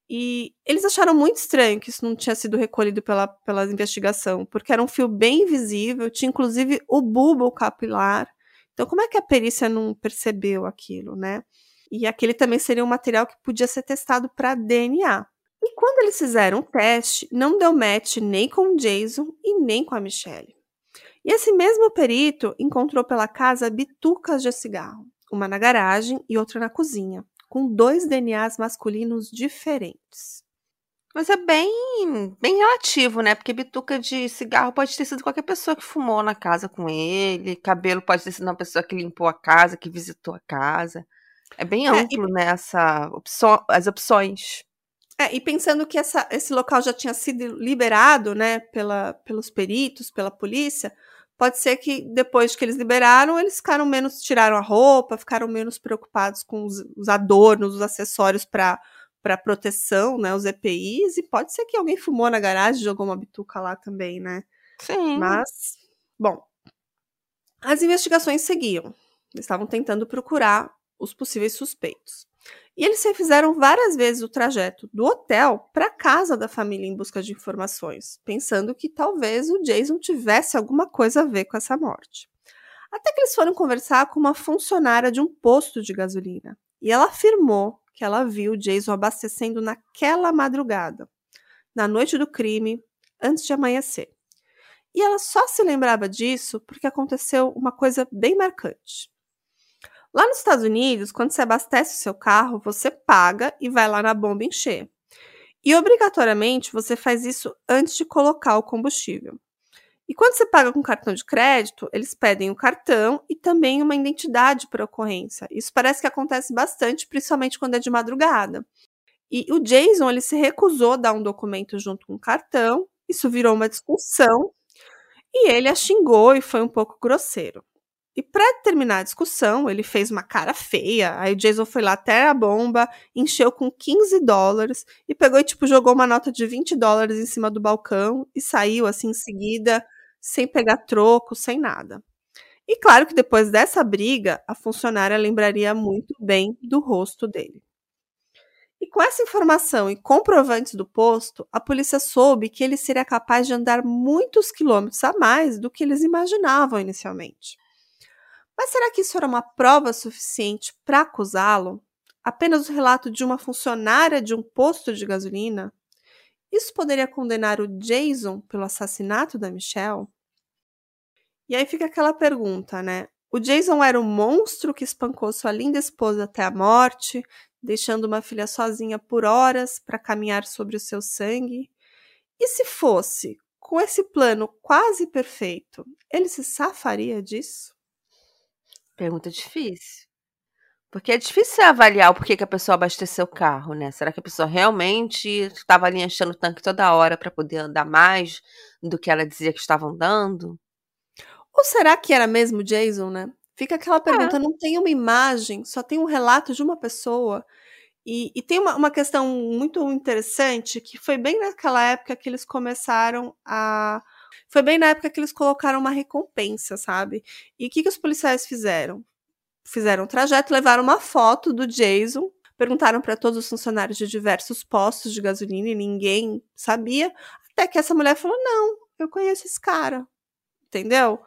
e eles acharam muito estranho que isso não tinha sido recolhido pela, pela investigação, porque era um fio bem visível, tinha inclusive o bulbo capilar. Então, como é que a perícia não percebeu aquilo, né? E aquele também seria um material que podia ser testado para DNA. E quando eles fizeram o teste, não deu match nem com o Jason e nem com a Michelle. E esse mesmo perito encontrou pela casa bitucas de cigarro, uma na garagem e outra na cozinha com dois DNAs masculinos diferentes. Mas é bem, bem relativo, né? Porque bituca de cigarro pode ter sido qualquer pessoa que fumou na casa com ele, cabelo pode ter sido uma pessoa que limpou a casa, que visitou a casa. É bem amplo, é, e... né? Essa opção, as opções. É, e pensando que essa, esse local já tinha sido liberado, né, pela, pelos peritos, pela polícia, pode ser que depois que eles liberaram, eles ficaram menos, tiraram a roupa, ficaram menos preocupados com os, os adornos, os acessórios para para proteção, né, os EPIs, e pode ser que alguém fumou na garagem, jogou uma bituca lá também, né? Sim. Mas, bom, as investigações seguiam. Eles estavam tentando procurar os possíveis suspeitos. E eles refizeram várias vezes o trajeto do hotel para casa da família em busca de informações, pensando que talvez o Jason tivesse alguma coisa a ver com essa morte. Até que eles foram conversar com uma funcionária de um posto de gasolina, e ela afirmou que ela viu o Jason abastecendo naquela madrugada, na noite do crime, antes de amanhecer. E ela só se lembrava disso porque aconteceu uma coisa bem marcante. Lá nos Estados Unidos, quando você abastece o seu carro, você paga e vai lá na bomba encher. E obrigatoriamente você faz isso antes de colocar o combustível. E quando você paga com cartão de crédito, eles pedem o cartão e também uma identidade por ocorrência. Isso parece que acontece bastante, principalmente quando é de madrugada. E o Jason ele se recusou a dar um documento junto com o cartão. Isso virou uma discussão e ele a xingou e foi um pouco grosseiro. E para terminar a discussão, ele fez uma cara feia. Aí o Jason foi lá até a bomba, encheu com 15 dólares e pegou e tipo jogou uma nota de 20 dólares em cima do balcão e saiu assim em seguida, sem pegar troco, sem nada. E claro que depois dessa briga, a funcionária lembraria muito bem do rosto dele. E com essa informação e comprovantes do posto, a polícia soube que ele seria capaz de andar muitos quilômetros a mais do que eles imaginavam inicialmente. Mas será que isso era uma prova suficiente para acusá-lo? Apenas o relato de uma funcionária de um posto de gasolina? Isso poderia condenar o Jason pelo assassinato da Michelle? E aí fica aquela pergunta, né? O Jason era o monstro que espancou sua linda esposa até a morte, deixando uma filha sozinha por horas para caminhar sobre o seu sangue? E se fosse, com esse plano quase perfeito, ele se safaria disso? Pergunta difícil. Porque é difícil avaliar o porquê que a pessoa abasteceu o carro, né? Será que a pessoa realmente estava ali enchendo o tanque toda hora para poder andar mais do que ela dizia que estava andando? Ou será que era mesmo Jason, né? Fica aquela pergunta, É. não tem uma imagem, só tem um relato de uma pessoa. E, e tem uma, uma questão muito interessante que foi bem naquela época que eles começaram a. Foi bem na época que eles colocaram uma recompensa, sabe? E o que, que os policiais fizeram? Fizeram o trajeto, levaram uma foto do Jason, perguntaram para todos os funcionários de diversos postos de gasolina e ninguém sabia. Até que essa mulher falou: Não, eu conheço esse cara. Entendeu?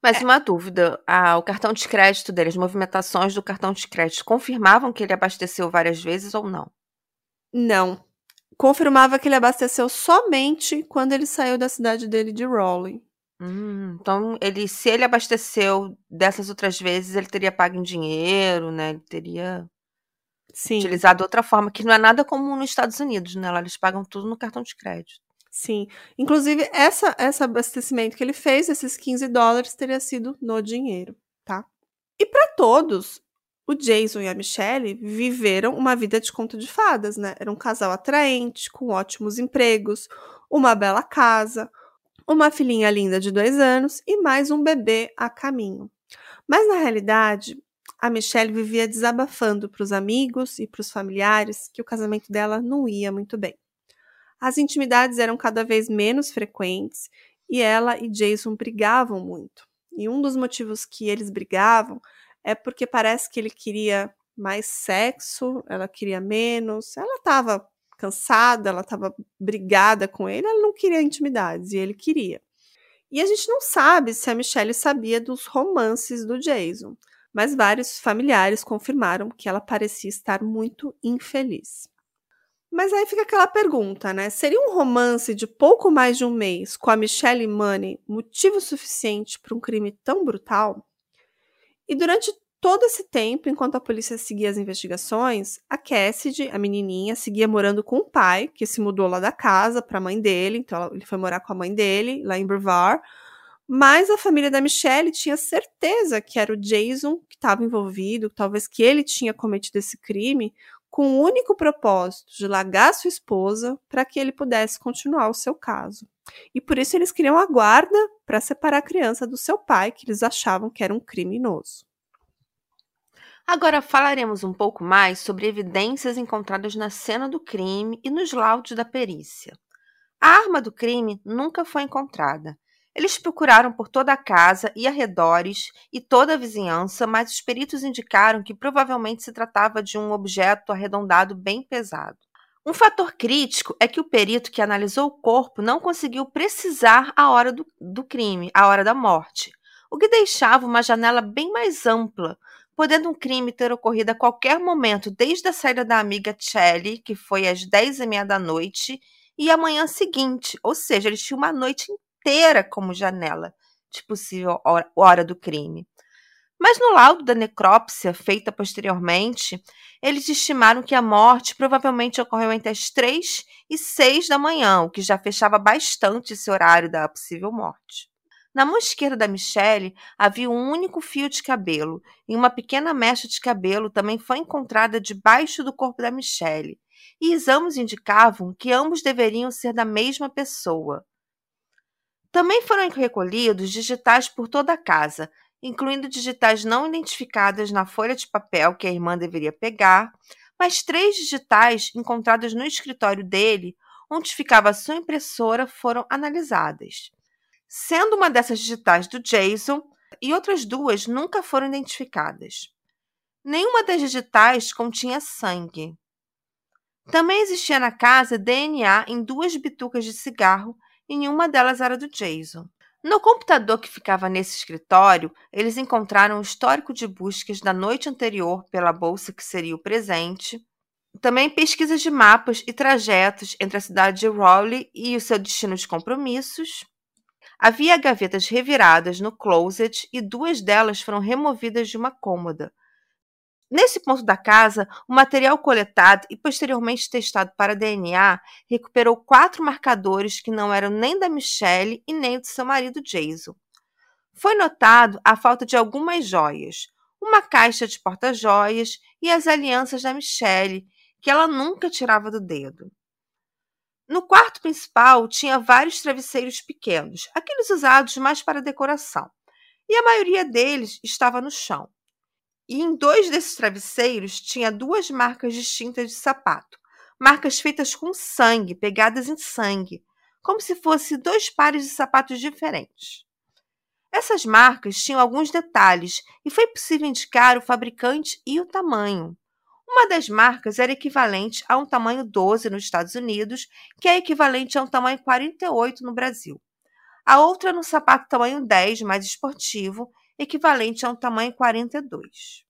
Mas uma dúvida: ah, o cartão de crédito dele, as movimentações do cartão de crédito confirmavam que ele abasteceu várias vezes ou não? Não. Confirmava que ele abasteceu somente quando ele saiu da cidade dele de Raleigh. Hum, então, ele, se ele abasteceu dessas outras vezes, ele teria pago em dinheiro, né? Ele teria Sim, utilizado outra forma, que não é nada comum nos Estados Unidos, né? Lá eles pagam tudo no cartão de crédito. sim. Inclusive, essa, esse abastecimento que ele fez, esses 15 dólares, teria sido no dinheiro, tá? E para todos, o Jason e a Michelle viveram uma vida de conto de fadas, né? Era um casal atraente, com ótimos empregos, uma bela casa, uma filhinha linda de dois anos e mais um bebê a caminho. Mas na realidade, a Michelle vivia desabafando para os amigos e para os familiares que o casamento dela não ia muito bem. As intimidades eram cada vez menos frequentes e ela e Jason brigavam muito. E um dos motivos que eles brigavam é porque parece que ele queria mais sexo, ela queria menos, ela estava cansada, ela estava brigada com ele, ela não queria intimidades e ele queria. E a gente não sabe se a Michelle sabia dos romances do Jason, mas vários familiares confirmaram que ela parecia estar muito infeliz. Mas aí fica aquela pergunta, né? Seria um romance de pouco mais de um mês com a Michelle Money motivo suficiente para um crime tão brutal? E durante todo esse tempo, enquanto a polícia seguia as investigações, a Cassidy, a menininha, seguia morando com o pai, que se mudou lá da casa para a mãe dele, então ele foi morar com a mãe dele, lá em Brevard. Mas a família da Michelle tinha certeza que era o Jason que estava envolvido, talvez que ele tinha cometido esse crime, com o único propósito de largar sua esposa para que ele pudesse continuar o seu caso. E por isso eles queriam a guarda para separar a criança do seu pai, que eles achavam que era um criminoso. Agora falaremos um pouco mais sobre evidências encontradas na cena do crime e nos laudos da perícia. A arma do crime nunca foi encontrada. Eles procuraram por toda a casa e arredores e toda a vizinhança, mas os peritos indicaram que provavelmente se tratava de um objeto arredondado bem pesado. Um fator crítico é que o perito que analisou o corpo não conseguiu precisar a hora do, do crime, a hora da morte, o que deixava uma janela bem mais ampla podendo um crime ter ocorrido a qualquer momento, desde a saída da amiga Shelley, que foi às 10 e meia da noite, e a manhã seguinte, ou seja, eles tinham uma noite inteira como janela de possível hora, do crime. Mas no laudo da necrópsia feita posteriormente, eles estimaram que a morte provavelmente ocorreu entre as 3 e 6 da manhã, o que já fechava bastante esse horário da possível morte. Na mão esquerda da Michelle havia um único fio de cabelo e uma pequena mecha de cabelo também foi encontrada debaixo do corpo da Michelle, e exames indicavam que ambos deveriam ser da mesma pessoa. Também foram recolhidos digitais por toda a casa, incluindo digitais não identificadas na folha de papel que a irmã deveria pegar, mas três digitais encontradas no escritório dele, onde ficava sua impressora, foram analisadas. Sendo uma dessas digitais do Jason, e outras duas nunca foram identificadas. Nenhuma das digitais continha sangue. Também existia na casa DNA em duas bitucas de cigarro e nenhuma delas era do Jason. No computador que ficava nesse escritório, eles encontraram o histórico de buscas da noite anterior pela bolsa que seria o presente, também pesquisas de mapas e trajetos entre a cidade de Raleigh e o seu destino de compromissos. Havia gavetas reviradas no closet e duas delas foram removidas de uma cômoda, Nesse ponto da casa, o material coletado e posteriormente testado para DNA recuperou quatro marcadores que não eram nem da Michelle e nem do seu marido Jason. Foi notado a falta de algumas joias, uma caixa de porta-joias e as alianças da Michelle, que ela nunca tirava do dedo. No quarto principal tinha vários travesseiros pequenos, aqueles usados mais para decoração, e a maioria deles estava no chão. E em dois desses travesseiros tinha duas marcas distintas de sapato, marcas feitas com sangue, pegadas em sangue, como se fossem dois pares de sapatos diferentes. Essas marcas tinham alguns detalhes e foi possível indicar o fabricante e o tamanho. Uma das marcas era equivalente a um tamanho 12 nos Estados Unidos, que é equivalente a um tamanho 48 no Brasil. A outra no sapato tamanho 10, mais esportivo, equivalente a um tamanho 42.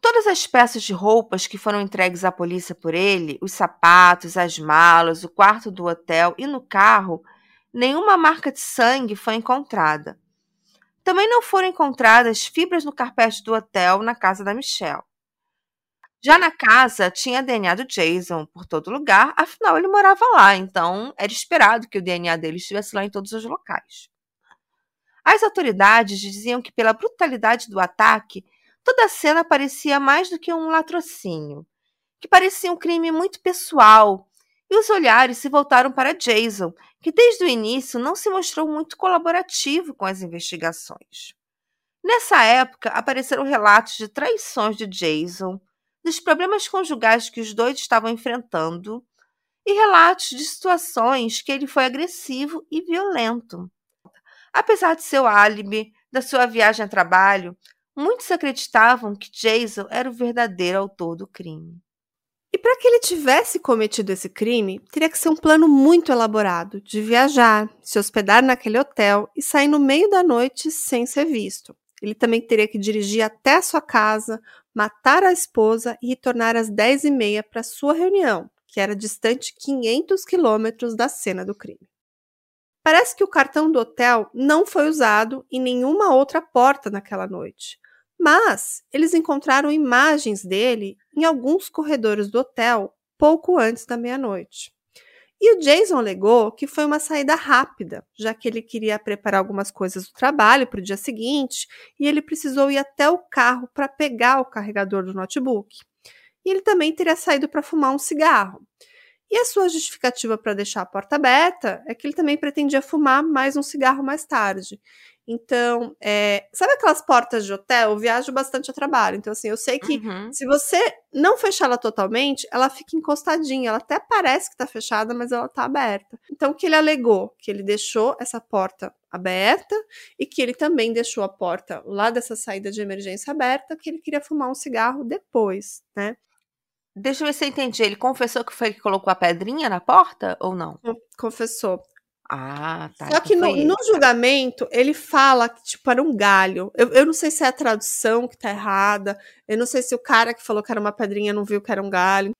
Todas as peças de roupas que foram entregues à polícia por ele, os sapatos, as malas, o quarto do hotel e no carro, nenhuma marca de sangue foi encontrada. Também não foram encontradas fibras no carpete do hotel na casa da Michelle. Já na casa, tinha DNA do Jason por todo lugar, afinal ele morava lá, então era esperado que o DNA dele estivesse lá em todos os locais. As autoridades diziam que, pela brutalidade do ataque, toda a cena parecia mais do que um latrocínio, que parecia um crime muito pessoal, e os olhares se voltaram para Jason, que desde o início não se mostrou muito colaborativo com as investigações. Nessa época, apareceram relatos de traições de Jason, dos problemas conjugais que os dois estavam enfrentando e relatos de situações que ele foi agressivo e violento. Apesar de seu álibi, da sua viagem a trabalho, muitos acreditavam que Jason era o verdadeiro autor do crime. E para que ele tivesse cometido esse crime, teria que ser um plano muito elaborado de viajar, se hospedar naquele hotel e sair no meio da noite sem ser visto. Ele também teria que dirigir até a sua casa, matar a esposa e retornar às 10h30 para sua reunião, que era distante 500 quilômetros da cena do crime. Parece que o cartão do hotel não foi usado em nenhuma outra porta naquela noite, mas eles encontraram imagens dele em alguns corredores do hotel pouco antes da meia-noite. E o Jason alegou que foi uma saída rápida, já que ele queria preparar algumas coisas do trabalho para o dia seguinte e ele precisou ir até o carro para pegar o carregador do notebook. E ele também teria saído para fumar um cigarro. E a sua justificativa para deixar a porta aberta é que ele também pretendia fumar mais um cigarro mais tarde. Então, é, sabe aquelas portas de hotel? Eu viajo bastante a trabalho. Então, assim, eu sei que Uhum. se você não fechar ela totalmente, ela fica encostadinha. Ela até parece que está fechada, mas ela está aberta. Então, o que ele alegou? Que ele deixou essa porta aberta e que ele também deixou a porta lá dessa saída de emergência aberta, que ele queria fumar um cigarro depois, né? Deixa eu ver se eu entendi. Ele confessou que foi ele que colocou a pedrinha na porta ou não? Confessou. Ah, tá. Só então que no, no julgamento, ele fala que, tipo, era um galho. Eu, eu não sei se é a tradução que tá errada. Eu não sei se o cara que falou que era uma pedrinha não viu que era um galho.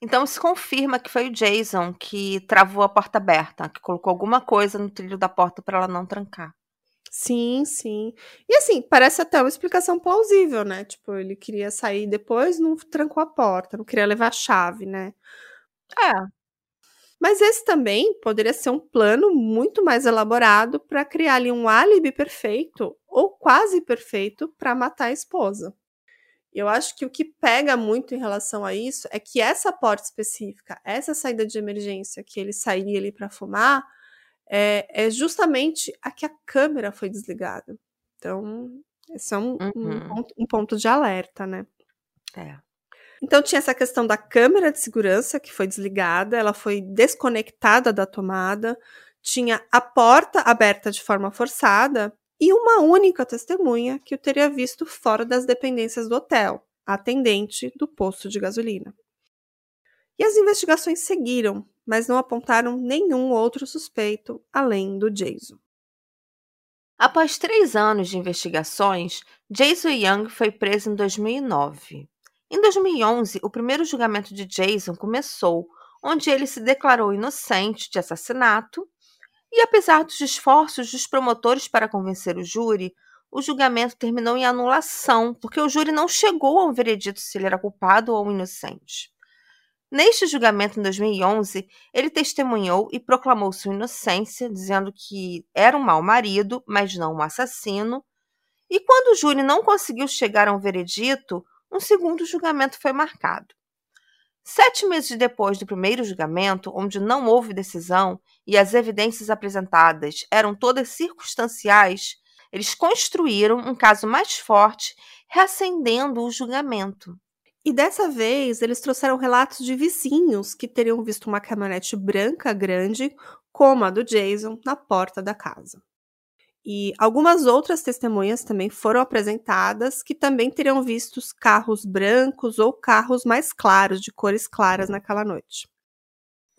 Então se confirma que foi o Jason que travou a porta aberta, que colocou alguma coisa no trilho da porta para ela não trancar. Sim, sim. E assim, parece até uma explicação plausível, né? Tipo, ele queria sair depois, não trancou a porta, não queria levar a chave, né? É. Mas esse também poderia ser um plano muito mais elaborado para criar ali um álibi perfeito ou quase perfeito para matar a esposa. Eu acho que o que pega muito em relação a isso é que essa porta específica, essa saída de emergência que ele sairia ali para fumar, é, é, justamente a que a câmera foi desligada. Então, esse é um, uhum. um, ponto, um ponto de alerta, né? É. Então tinha essa questão da câmera de segurança que foi desligada, ela foi desconectada da tomada, tinha a porta aberta de forma forçada e uma única testemunha que o teria visto fora das dependências do hotel, a atendente do posto de gasolina. E as investigações seguiram, mas não apontaram nenhum outro suspeito além do Jason. Após três anos de investigações, Jason Young foi preso em 2009. Em 2011, o primeiro julgamento de Jason começou, onde ele se declarou inocente de assassinato, e apesar dos esforços dos promotores para convencer o júri, o julgamento terminou em anulação, porque o júri não chegou a um veredito se ele era culpado ou inocente. Neste julgamento em 2011, ele testemunhou e proclamou sua inocência, dizendo que era um mau marido, mas não um assassino. E quando o júri não conseguiu chegar a um veredito, um segundo julgamento foi marcado. Sete meses depois do primeiro julgamento, onde não houve decisão e as evidências apresentadas eram todas circunstanciais, eles construíram um caso mais forte, reacendendo o julgamento. E dessa vez eles trouxeram relatos de vizinhos que teriam visto uma caminhonete branca grande, como a do Jason, na porta da casa. E algumas outras testemunhas também foram apresentadas que também teriam visto carros brancos ou carros mais claros, de cores claras naquela noite.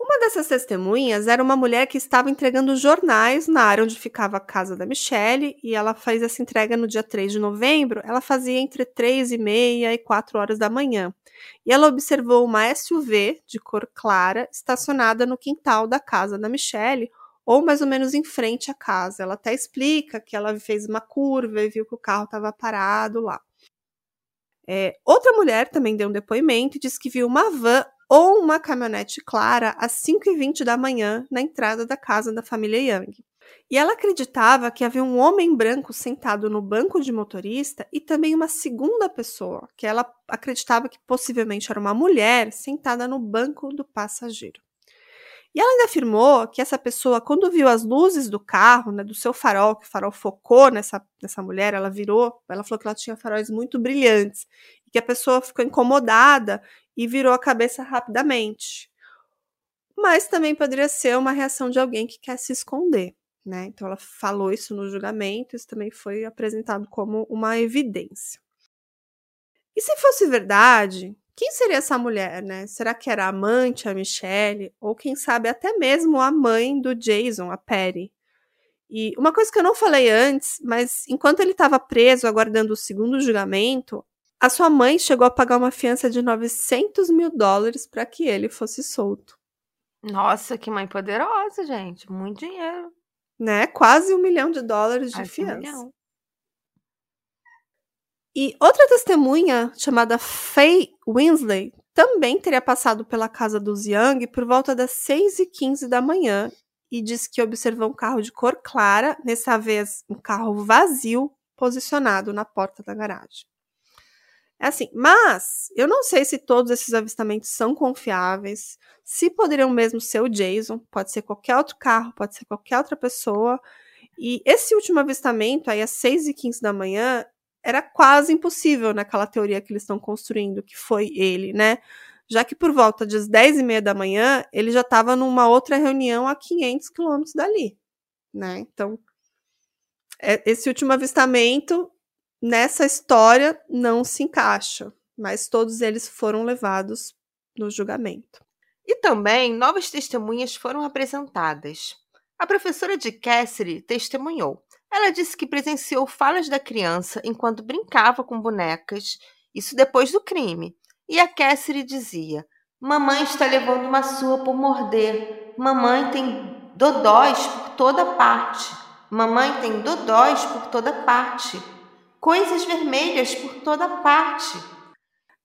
Uma dessas testemunhas era uma mulher que estava entregando jornais na área onde ficava a casa da Michelle e ela fez essa entrega no dia 3 de novembro. Ela fazia entre 3 e meia e 4 horas da manhã. E ela observou uma SUV de cor clara estacionada no quintal da casa da Michelle, ou mais ou menos em frente à casa. Ela até explica que ela fez uma curva e viu que o carro estava parado lá. É, outra mulher também deu um depoimento e disse que viu uma van ou uma caminhonete clara às 5h20 da manhã na entrada da casa da família Young. E ela acreditava que havia um homem branco sentado no banco de motorista e também uma segunda pessoa, que ela acreditava que possivelmente era uma mulher sentada no banco do passageiro. E ela ainda afirmou que essa pessoa, quando viu as luzes do carro, né, do seu farol, que o farol focou nessa, nessa mulher, ela virou, ela falou que ela tinha faróis muito brilhantes, e que a pessoa ficou incomodada e virou a cabeça rapidamente. Mas também poderia ser uma reação de alguém que quer se esconder. Né? Então ela falou isso no julgamento, isso também foi apresentado como uma evidência. E se fosse verdade, quem seria essa mulher, né? Será que era a amante, a Michelle? Ou quem sabe até mesmo a mãe do Jason, a Perry? E uma coisa que eu não falei antes, mas enquanto ele estava preso aguardando o segundo julgamento, a sua mãe chegou a pagar uma fiança de 900 mil dólares para que ele fosse solto. Nossa, que mãe poderosa, gente. Muito dinheiro. Né? Quase um milhão de dólares de Quase fiança. Um e outra testemunha, chamada Faye Winsley, também teria passado pela casa dos Young por volta das 6 e 15 da manhã e disse que observou um carro de cor clara, dessa vez um carro vazio, posicionado na porta da garagem. É assim, mas eu não sei se todos esses avistamentos são confiáveis, se poderiam mesmo ser o Jason, pode ser qualquer outro carro, pode ser qualquer outra pessoa. E esse último avistamento, aí às 6 e 15 da manhã, era quase impossível naquela teoria que eles estão construindo, que foi ele, né? Já que por volta das 10 e meia da manhã, ele já estava numa outra reunião a 500 quilômetros dali, né? Então, é, esse último avistamento nessa história não se encaixa, mas todos eles foram levados no julgamento. E também novas testemunhas foram apresentadas. A professora de Cassidy testemunhou. Ela disse que presenciou falas da criança enquanto brincava com bonecas, isso depois do crime. E a Cassidy dizia: Mamãe está levando uma sua por morder. Mamãe tem dodóis por toda parte. Mamãe tem dodóis por toda parte, coisas vermelhas por toda parte.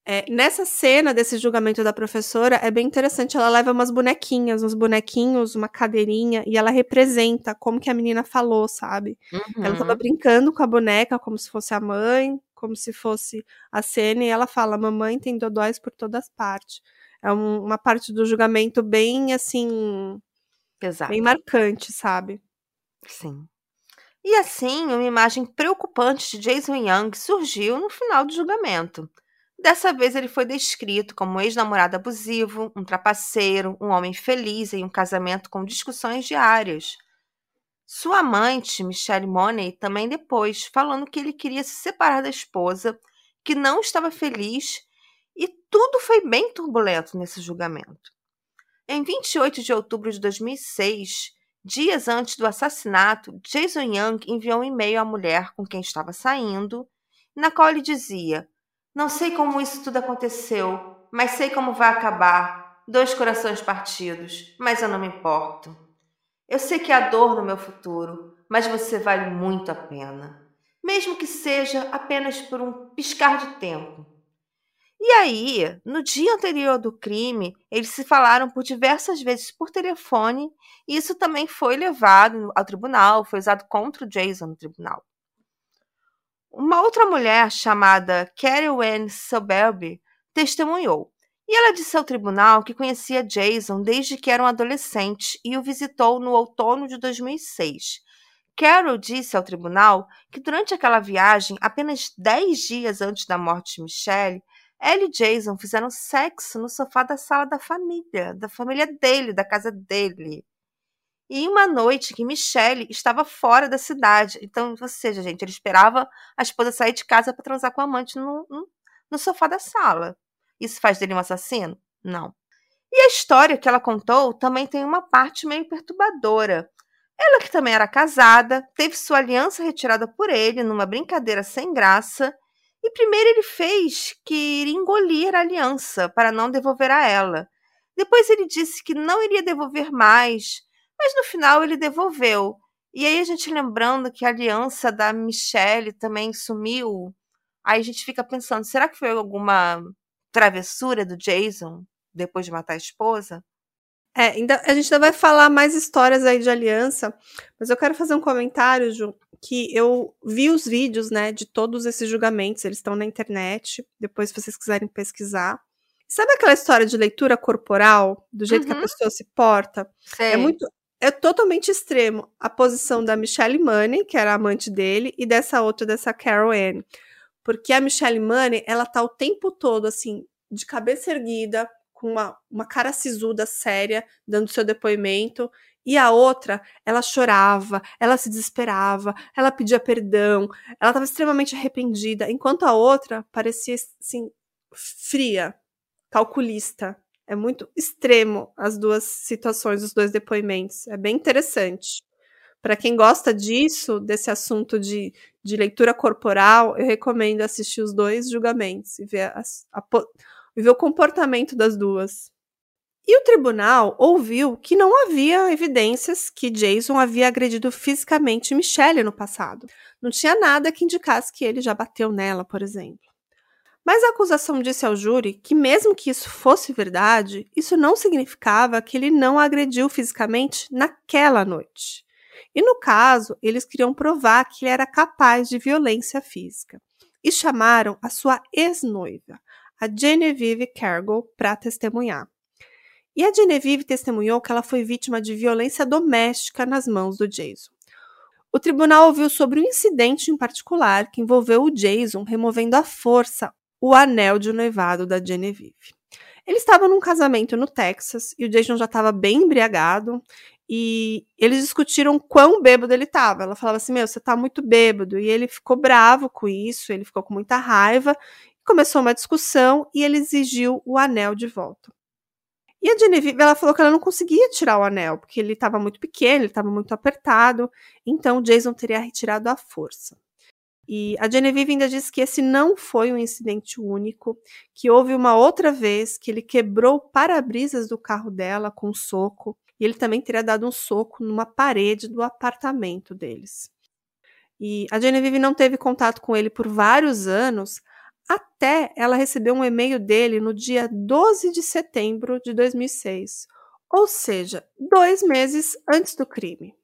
É, nessa cena desse julgamento da professora, é bem interessante. Ela leva umas bonequinhas, uns bonequinhos, uma cadeirinha, e ela representa como que a menina falou, sabe? Uhum. Ela tava brincando com a boneca como se fosse a mãe, como se fosse a cena, e ela fala: Mamãe tem dodóis por todas partes. É um- uma parte do julgamento bem assim, Exato. bem marcante, sabe? Sim. E assim, uma imagem preocupante de Jason Young surgiu no final do julgamento. Dessa vez, ele foi descrito como um ex-namorado abusivo, um trapaceiro, um homem feliz em um casamento com discussões diárias. Sua amante, Michelle Money, também depois, falando que ele queria se separar da esposa, que não estava feliz, e tudo foi bem turbulento nesse julgamento. Em 28 de outubro de 2006, Dias antes do assassinato, Jason Young enviou um e-mail à mulher com quem estava saindo, na qual ele dizia: Não sei como isso tudo aconteceu, mas sei como vai acabar. Dois corações partidos, mas eu não me importo. Eu sei que há dor no meu futuro, mas você vale muito a pena, mesmo que seja apenas por um piscar de tempo. E aí, no dia anterior do crime, eles se falaram por diversas vezes por telefone e isso também foi levado ao tribunal, foi usado contra o Jason no tribunal. Uma outra mulher chamada Carrie Ann Soberby testemunhou. E ela disse ao tribunal que conhecia Jason desde que era um adolescente e o visitou no outono de 2006. Carol disse ao tribunal que durante aquela viagem, apenas 10 dias antes da morte de Michelle, ela e Jason fizeram sexo no sofá da sala da família, da família dele, da casa dele. E uma noite que Michelle estava fora da cidade. Então, ou seja, gente, ele esperava a esposa sair de casa para transar com a amante no, no, no sofá da sala. Isso faz dele um assassino? Não. E a história que ela contou também tem uma parte meio perturbadora. Ela, que também era casada, teve sua aliança retirada por ele numa brincadeira sem graça. E primeiro ele fez que iria engolir a aliança para não devolver a ela. Depois ele disse que não iria devolver mais, mas no final ele devolveu. E aí a gente lembrando que a aliança da Michelle também sumiu, aí a gente fica pensando, será que foi alguma travessura do Jason depois de matar a esposa? É, ainda, a gente ainda vai falar mais histórias aí de aliança, mas eu quero fazer um comentário, Ju, que eu vi os vídeos, né, de todos esses julgamentos, eles estão na internet, depois se vocês quiserem pesquisar. Sabe aquela história de leitura corporal, do jeito que a Uhum. pessoa se porta? Sei. É muito é totalmente extremo a posição da Michelle Money, que era a amante dele, e dessa outra, dessa Carol Ann. Porque a Michelle Money, ela tá o tempo todo, assim, de cabeça erguida, com uma, uma cara sisuda, séria, dando seu depoimento. E a outra, ela chorava, ela se desesperava, ela pedia perdão, ela estava extremamente arrependida, enquanto a outra parecia, assim, fria, calculista. É muito extremo as duas situações, os dois depoimentos. É bem interessante. Para quem gosta disso, desse assunto de, de leitura corporal, eu recomendo assistir os dois julgamentos e ver, a, e ver o comportamento das duas. E o tribunal ouviu que não havia evidências que Jason havia agredido fisicamente Michelle no passado. Não tinha nada que indicasse que ele já bateu nela, por exemplo. Mas a acusação disse ao júri que, mesmo que isso fosse verdade, isso não significava que ele não agrediu fisicamente naquela noite. E no caso, eles queriam provar que ele era capaz de violência física. E chamaram a sua ex-noiva, a Genevieve Cargill, para testemunhar. E a Genevieve testemunhou que ela foi vítima de violência doméstica nas mãos do Jason. O tribunal ouviu sobre um incidente em particular que envolveu o Jason removendo à força o anel de noivado da Genevieve. Ele estava num casamento no Texas e o Jason já estava bem embriagado e eles discutiram quão bêbado ele estava. Ela falava assim: Meu, você está muito bêbado. E ele ficou bravo com isso, ele ficou com muita raiva. Começou uma discussão e ele exigiu o anel de volta. E a Genevieve, ela falou que ela não conseguia tirar o anel, porque ele estava muito pequeno, ele estava muito apertado, então Jason teria retirado à força. E a Genevieve ainda disse que esse não foi um incidente único, que houve uma outra vez que ele quebrou o para-brisas do carro dela com um soco, e ele também teria dado um soco numa parede do apartamento deles. E a Genevieve não teve contato com ele por vários anos, até ela receber um e-mail dele no dia 12 de setembro de 2006, ou seja, dois meses antes do crime.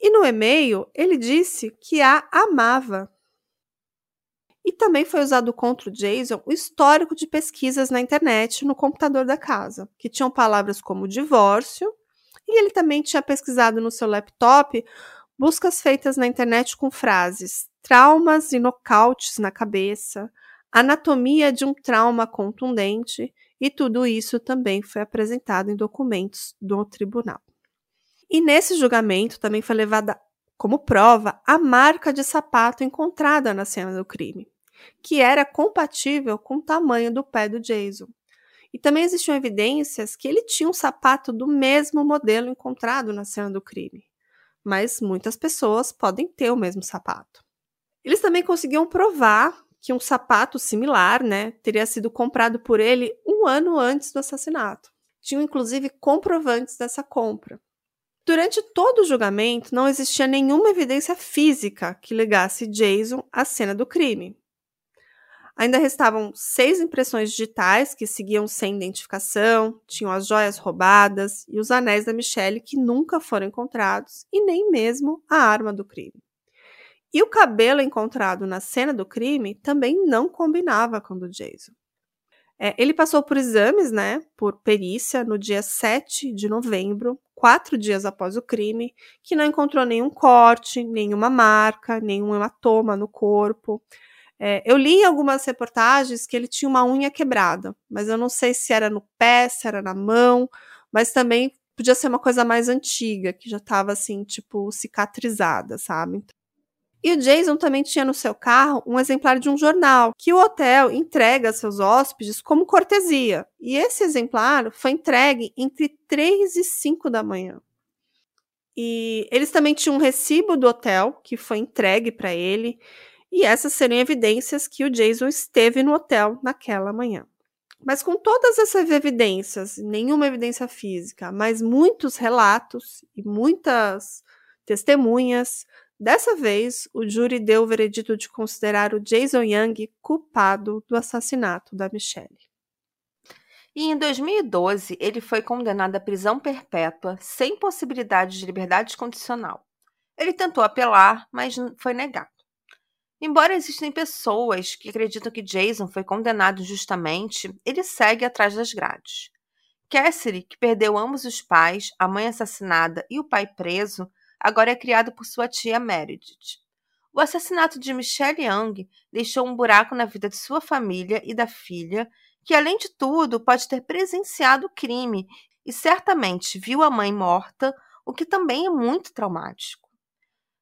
E no e-mail ele disse que a amava. E também foi usado contra o Jason o histórico de pesquisas na internet no computador da casa, que tinham palavras como divórcio, e ele também tinha pesquisado no seu laptop buscas feitas na internet com frases traumas e nocautes na cabeça, anatomia de um trauma contundente, e tudo isso também foi apresentado em documentos do tribunal. E nesse julgamento também foi levada como prova a marca de sapato encontrada na cena do crime, que era compatível com o tamanho do pé do Jason. E também existiam evidências que ele tinha um sapato do mesmo modelo encontrado na cena do crime. Mas muitas pessoas podem ter o mesmo sapato. Eles também conseguiam provar que um sapato similar, né, teria sido comprado por ele um ano antes do assassinato. Tinham inclusive comprovantes dessa compra. Durante todo o julgamento, não existia nenhuma evidência física que ligasse Jason à cena do crime. Ainda restavam seis impressões digitais que seguiam sem identificação, tinham as joias roubadas e os anéis da Michelle que nunca foram encontrados, e nem mesmo a arma do crime. E o cabelo encontrado na cena do crime também não combinava com o do Jason. É, ele passou por exames, né, por perícia, no dia 7 de novembro, quatro dias após o crime, que não encontrou nenhum corte, nenhuma marca, nenhum hematoma no corpo. É, eu li em algumas reportagens que ele tinha uma unha quebrada, mas eu não sei se era no pé, se era na mão, mas também podia ser uma coisa mais antiga, que já estava assim, tipo, cicatrizada, sabe? E o Jason também tinha no seu carro um exemplar de um jornal que o hotel entrega a seus hóspedes como cortesia. E esse exemplar foi entregue entre 3 e 5 da manhã. E eles também tinham um recibo do hotel que foi entregue para ele. E essas seriam evidências que o Jason esteve no hotel naquela manhã. Mas com todas essas evidências, nenhuma evidência física, mas muitos relatos e muitas testemunhas, Dessa vez, o júri deu o veredito de considerar o Jason Young culpado do assassinato da Michelle. E em 2012, ele foi condenado à prisão perpétua sem possibilidade de liberdade condicional. Ele tentou apelar, mas foi negado. Embora existem pessoas que acreditam que Jason foi condenado injustamente, ele segue atrás das grades. Cassidy, que perdeu ambos os pais, a mãe assassinada e o pai preso, agora é criado por sua tia Meredith. O assassinato de Michelle Young deixou um buraco na vida de sua família e da filha, que, além de tudo, pode ter presenciado o crime e certamente viu a mãe morta, o que também é muito traumático.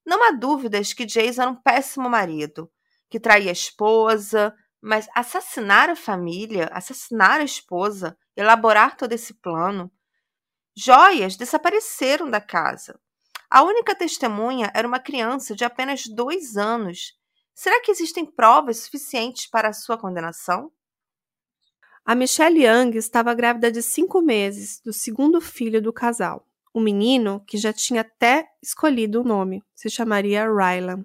Não há dúvidas que Jason era um péssimo marido, que traía a esposa, mas assassinar a família, assassinar a esposa, elaborar todo esse plano. Joias desapareceram da casa. A única testemunha era uma criança de apenas dois anos. Será que existem provas suficientes para a sua condenação? A Michelle Young estava grávida de cinco meses do segundo filho do casal, um menino que já tinha até escolhido o nome, se chamaria Rylan.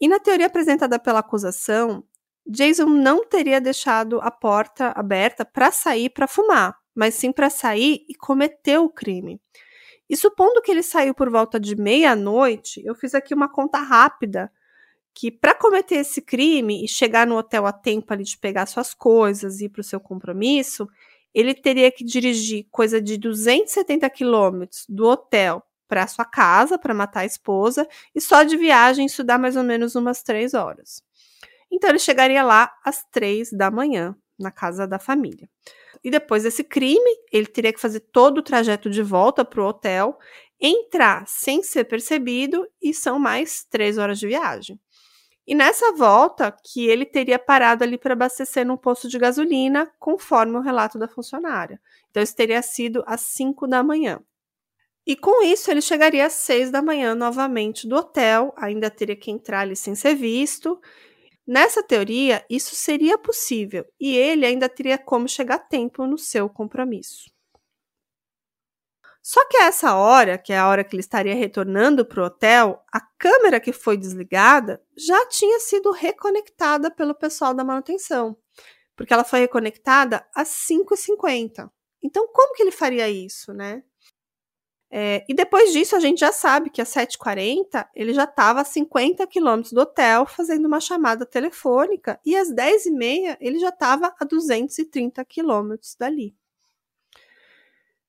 E na teoria apresentada pela acusação, Jason não teria deixado a porta aberta para sair para fumar, mas sim para sair e cometer o crime. E supondo que ele saiu por volta de meia-noite, eu fiz aqui uma conta rápida que para cometer esse crime e chegar no hotel a tempo ali de pegar suas coisas e ir para o seu compromisso, ele teria que dirigir coisa de 270 quilômetros do hotel para sua casa para matar a esposa e só de viagem isso dá mais ou menos umas três horas. Então ele chegaria lá às três da manhã na casa da família. E depois desse crime, ele teria que fazer todo o trajeto de volta para o hotel, entrar sem ser percebido, e são mais três horas de viagem. E nessa volta, que ele teria parado ali para abastecer num posto de gasolina, conforme o relato da funcionária. Então, isso teria sido às 5 da manhã. E com isso ele chegaria às seis da manhã novamente do hotel, ainda teria que entrar ali sem ser visto. Nessa teoria, isso seria possível e ele ainda teria como chegar a tempo no seu compromisso. Só que a essa hora, que é a hora que ele estaria retornando para o hotel, a câmera que foi desligada já tinha sido reconectada pelo pessoal da manutenção, porque ela foi reconectada às 5h50. Então, como que ele faria isso, né? É, e depois disso, a gente já sabe que às 7h40 ele já estava a 50 quilômetros do hotel fazendo uma chamada telefônica, e às 10h30 ele já estava a 230 quilômetros dali.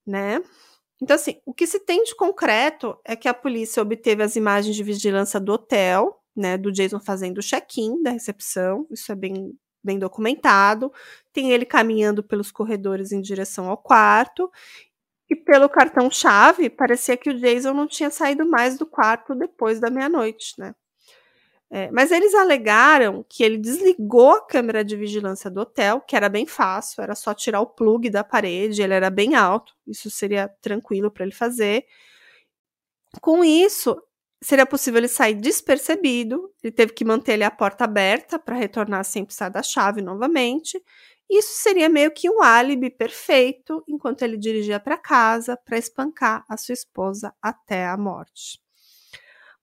Né? Então, assim, o que se tem de concreto é que a polícia obteve as imagens de vigilância do hotel, né, do Jason fazendo o check-in da recepção, isso é bem, bem documentado. Tem ele caminhando pelos corredores em direção ao quarto, e pelo cartão-chave, parecia que o Jason não tinha saído mais do quarto depois da meia-noite, né? É, mas eles alegaram que ele desligou a câmera de vigilância do hotel, que era bem fácil, era só tirar o plug da parede, ele era bem alto, isso seria tranquilo para ele fazer. Com isso, seria possível ele sair despercebido, ele teve que manter ali a porta aberta para retornar sem precisar da chave novamente, isso seria meio que um álibi perfeito enquanto ele dirigia para casa para espancar a sua esposa até a morte.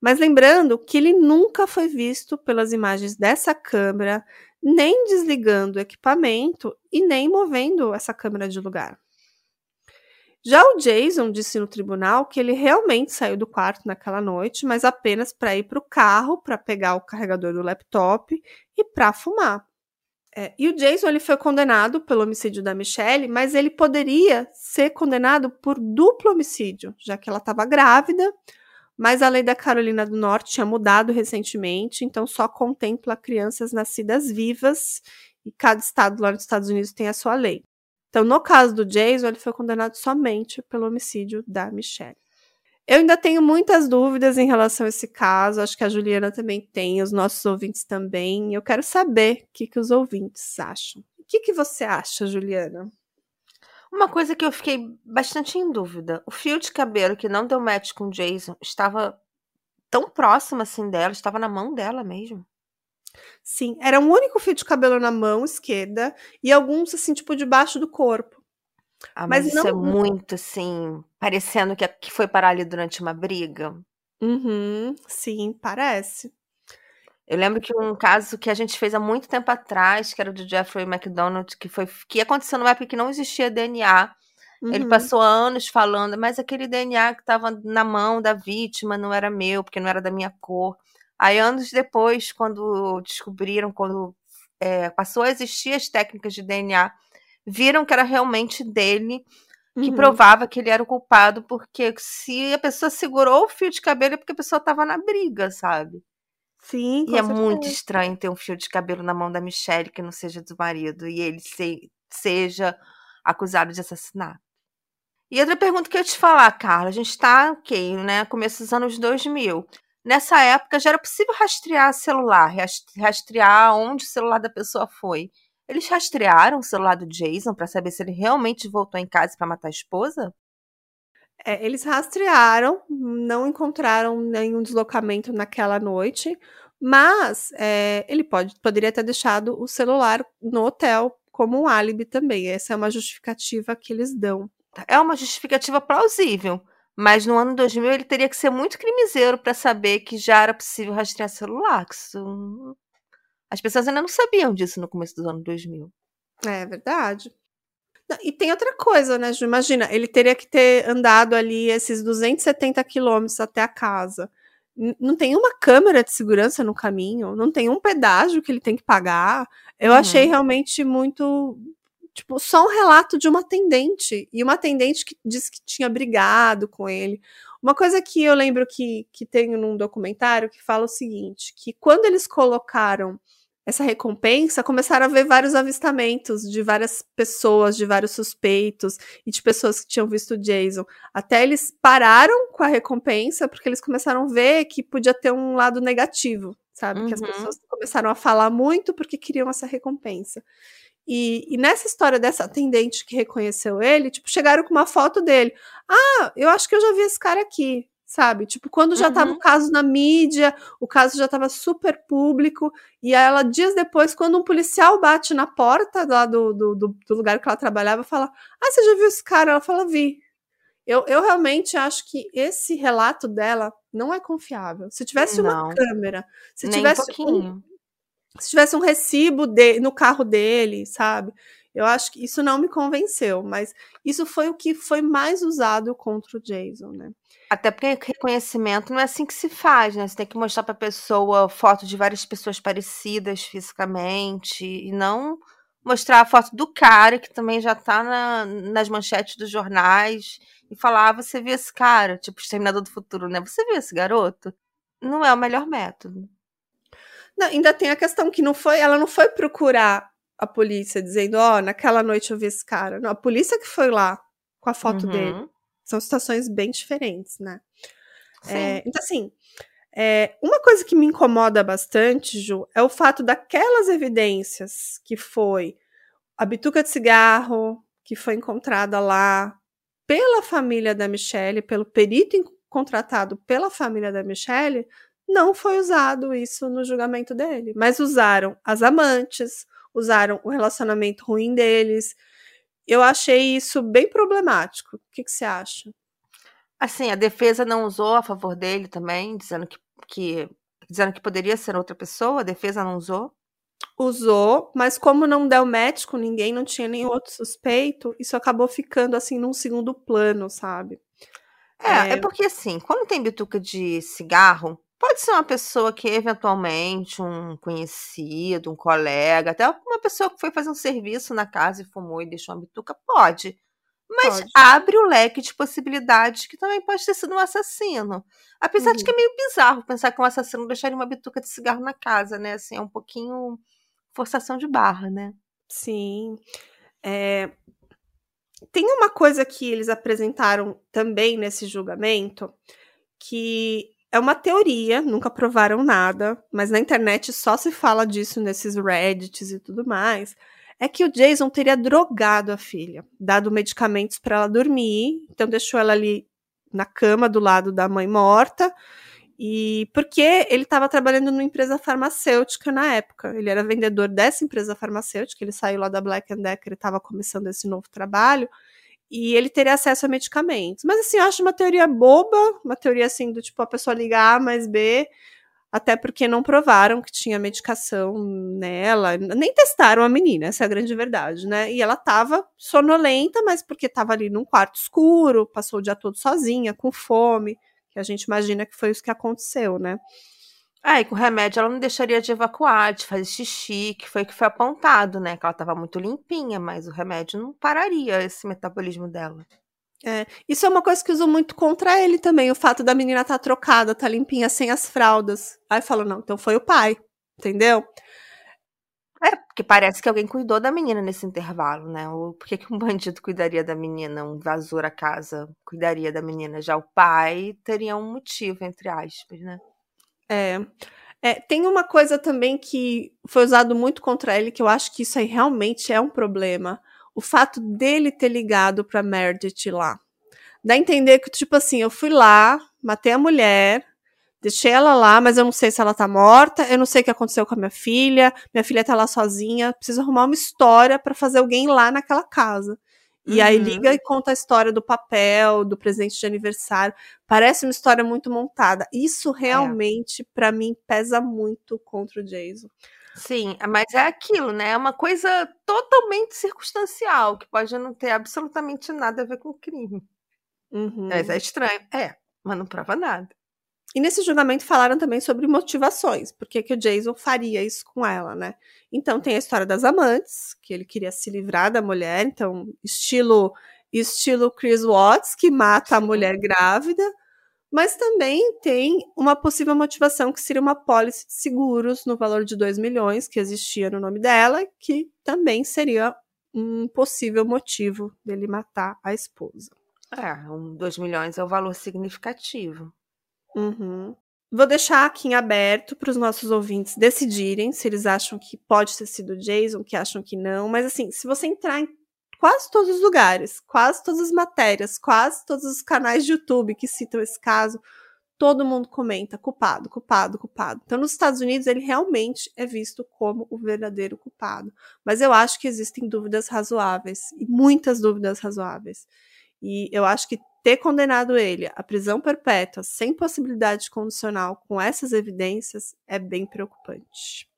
Mas lembrando que ele nunca foi visto pelas imagens dessa câmera, nem desligando o equipamento e nem movendo essa câmera de lugar. Já o Jason disse no tribunal que ele realmente saiu do quarto naquela noite, mas apenas para ir para o carro, para pegar o carregador do laptop e para fumar. É, e o Jason ele foi condenado pelo homicídio da Michelle, mas ele poderia ser condenado por duplo homicídio, já que ela estava grávida, mas a lei da Carolina do Norte tinha mudado recentemente, então só contempla crianças nascidas vivas, e cada estado lá nos Estados Unidos tem a sua lei. Então, no caso do Jason, ele foi condenado somente pelo homicídio da Michelle. Eu ainda tenho muitas dúvidas em relação a esse caso, acho que a Juliana também tem, os nossos ouvintes também. Eu quero saber o que, que os ouvintes acham. O que, que você acha, Juliana? Uma coisa que eu fiquei bastante em dúvida: o fio de cabelo que não deu match com o Jason estava tão próximo assim dela, estava na mão dela mesmo. Sim, era um único fio de cabelo na mão esquerda e alguns assim, tipo, debaixo do corpo. Ah, mas, Mas isso é não- muito assim, parecendo que, que foi parar ali durante uma briga. Uhum, sim, parece. Eu lembro que um caso que a gente fez há muito tempo atrás, que era do Jeffrey McDonald, que foi que aconteceu numa época que não existia DNA. Ele Uhum. passou anos falando, mas aquele DNA que estava na mão da vítima não era meu, porque não era da minha cor. Aí, anos depois, quando descobriram, quando é, passou a existir as técnicas de DNA, viram que era realmente dele, que Uhum. provava que ele era o culpado, porque se a pessoa segurou o fio de cabelo é porque a pessoa estava na briga, sabe? Sim, E é muito estranho ter um fio de cabelo na mão da Michelle que não seja do marido e ele se- seja acusado de assassinato. E outra pergunta que eu ia te falar, Carla, a gente tá, ok, né, começo dos anos 2000. Nessa época já era possível rastrear celular, ras- rastrear onde o celular da pessoa foi. Eles rastrearam o celular do Jason pra saber se ele realmente voltou em casa pra matar a esposa? É, eles rastrearam, não encontraram nenhum deslocamento naquela noite, mas é, ele pode, poderia ter deixado o celular no hotel como um álibi também. Essa é uma justificativa que eles dão. É uma justificativa plausível, mas no ano 2000 ele teria que ser muito crimiseiro para saber que já era possível rastrear celular. que isso- As pessoas ainda não sabiam disso no começo dos anos 2000. É verdade. E tem outra coisa, né, Ju? Imagina, ele teria que ter andado ali esses 270 quilômetros até a casa. Não tem uma câmera de segurança no caminho, não tem um pedágio que ele tem que pagar. Eu Uhum. achei realmente muito. Tipo, só um relato de uma atendente. E uma atendente que disse que tinha brigado com ele. Uma coisa que eu lembro que, que tem num documentário que fala o seguinte: que quando eles colocaram essa recompensa, começaram a ver vários avistamentos de várias pessoas, de vários suspeitos e de pessoas que tinham visto o Jason. Até eles pararam com a recompensa porque eles começaram a ver que podia ter um lado negativo, sabe? Que as Uhum. pessoas começaram a falar muito porque queriam essa recompensa. E, e, nessa história dessa atendente que reconheceu ele, tipo, chegaram com uma foto dele. Ah, eu acho que eu já vi esse cara aqui, sabe? Tipo, quando já uhum. tava o caso na mídia, o caso já tava super público, e aí ela, dias depois, quando um policial bate na porta lá do, do, do, do lugar que ela trabalhava, fala: Ah, você já viu esse cara? Ela fala: Vi. Eu, eu realmente acho que esse relato dela não é confiável. Se tivesse não. uma câmera, se Nem tivesse um se tivesse um recibo de, no carro dele, sabe? Eu acho que isso não me convenceu, mas isso foi o que foi mais usado contra o Jason, né? Até porque reconhecimento não é assim que se faz, né? Você tem que mostrar para a pessoa foto de várias pessoas parecidas fisicamente e não mostrar a foto do cara que também já tá na, nas manchetes dos jornais e falar: ah, você viu esse cara, tipo Exterminador do Futuro, né? Você viu esse garoto? Não é o melhor método. Não, ainda tem a questão que não foi, ela não foi procurar a polícia dizendo, ó, oh, naquela noite eu vi esse cara. Não, a polícia que foi lá com a foto uhum. dele. São situações bem diferentes, né? É, então, assim, é, uma coisa que me incomoda bastante, Ju, é o fato daquelas evidências que foi a bituca de cigarro que foi encontrada lá pela família da Michelle, pelo perito contratado pela família da Michelle, não foi usado isso no julgamento dele, mas usaram as amantes, usaram o relacionamento ruim deles. Eu achei isso bem problemático. O que, que você acha? Assim, a defesa não usou a favor dele também, dizendo que, que, dizendo que poderia ser outra pessoa, a defesa não usou? Usou, mas como não deu médico, ninguém não tinha nenhum outro suspeito, isso acabou ficando assim num segundo plano, sabe? É, é, é porque assim, quando tem bituca de cigarro, Pode ser uma pessoa que eventualmente um conhecido, um colega, até uma pessoa que foi fazer um serviço na casa e fumou e deixou uma bituca, pode. Mas pode. abre o leque de possibilidades que também pode ter sido um assassino. Apesar uhum. de que é uhum. meio bizarro pensar que um assassino deixaria uma bituca de cigarro na casa, né? Assim, é um pouquinho forçação de barra, né? Sim. É... Tem uma coisa que eles apresentaram também nesse julgamento que é uma teoria, nunca provaram nada, mas na internet só se fala disso nesses Reddits e tudo mais. É que o Jason teria drogado a filha, dado medicamentos para ela dormir, então deixou ela ali na cama do lado da mãe morta. E porque ele estava trabalhando numa empresa farmacêutica na época. Ele era vendedor dessa empresa farmacêutica, ele saiu lá da Black Decker e estava começando esse novo trabalho e ele teria acesso a medicamentos. Mas assim, eu acho uma teoria boba, uma teoria assim do tipo a pessoa liga A mais B, até porque não provaram que tinha medicação nela, nem testaram a menina, essa é a grande verdade, né? E ela tava sonolenta, mas porque tava ali num quarto escuro, passou o dia todo sozinha, com fome, que a gente imagina que foi isso que aconteceu, né? É, e com remédio ela não deixaria de evacuar, de fazer xixi, que foi o que foi apontado, né? Que ela estava muito limpinha, mas o remédio não pararia esse metabolismo dela. É, isso é uma coisa que usam muito contra ele também, o fato da menina estar tá trocada, tá limpinha, sem as fraldas. Aí fala, não, então foi o pai, entendeu? É, porque parece que alguém cuidou da menina nesse intervalo, né? Ou por que, que um bandido cuidaria da menina, um invasor a casa cuidaria da menina? Já o pai teria um motivo, entre aspas, né? É. é. Tem uma coisa também que foi usado muito contra ele, que eu acho que isso aí realmente é um problema. O fato dele ter ligado pra Meredith lá. Dá a entender que, tipo assim, eu fui lá, matei a mulher, deixei ela lá, mas eu não sei se ela tá morta, eu não sei o que aconteceu com a minha filha, minha filha tá lá sozinha, preciso arrumar uma história para fazer alguém lá naquela casa. E uhum. aí liga e conta a história do papel, do presente de aniversário. Parece uma história muito montada. Isso é. realmente, é. para mim, pesa muito contra o Jason. Sim, mas é aquilo, né? É uma coisa totalmente circunstancial, que pode não ter absolutamente nada a ver com o crime. Uhum. Mas é estranho. É, mas não prova nada. E nesse julgamento falaram também sobre motivações, por que o Jason faria isso com ela, né? Então tem a história das amantes, que ele queria se livrar da mulher, então estilo estilo Chris Watts, que mata a mulher grávida, mas também tem uma possível motivação que seria uma pólice de seguros no valor de 2 milhões que existia no nome dela, que também seria um possível motivo dele matar a esposa. É, um, 2 milhões é o um valor significativo. Uhum. Vou deixar aqui em aberto para os nossos ouvintes decidirem se eles acham que pode ter sido Jason, que acham que não. Mas assim, se você entrar em quase todos os lugares, quase todas as matérias, quase todos os canais de YouTube que citam esse caso, todo mundo comenta culpado, culpado, culpado. Então, nos Estados Unidos, ele realmente é visto como o verdadeiro culpado. Mas eu acho que existem dúvidas razoáveis, e muitas dúvidas razoáveis. E eu acho que ter condenado ele à prisão perpétua, sem possibilidade condicional, com essas evidências, é bem preocupante.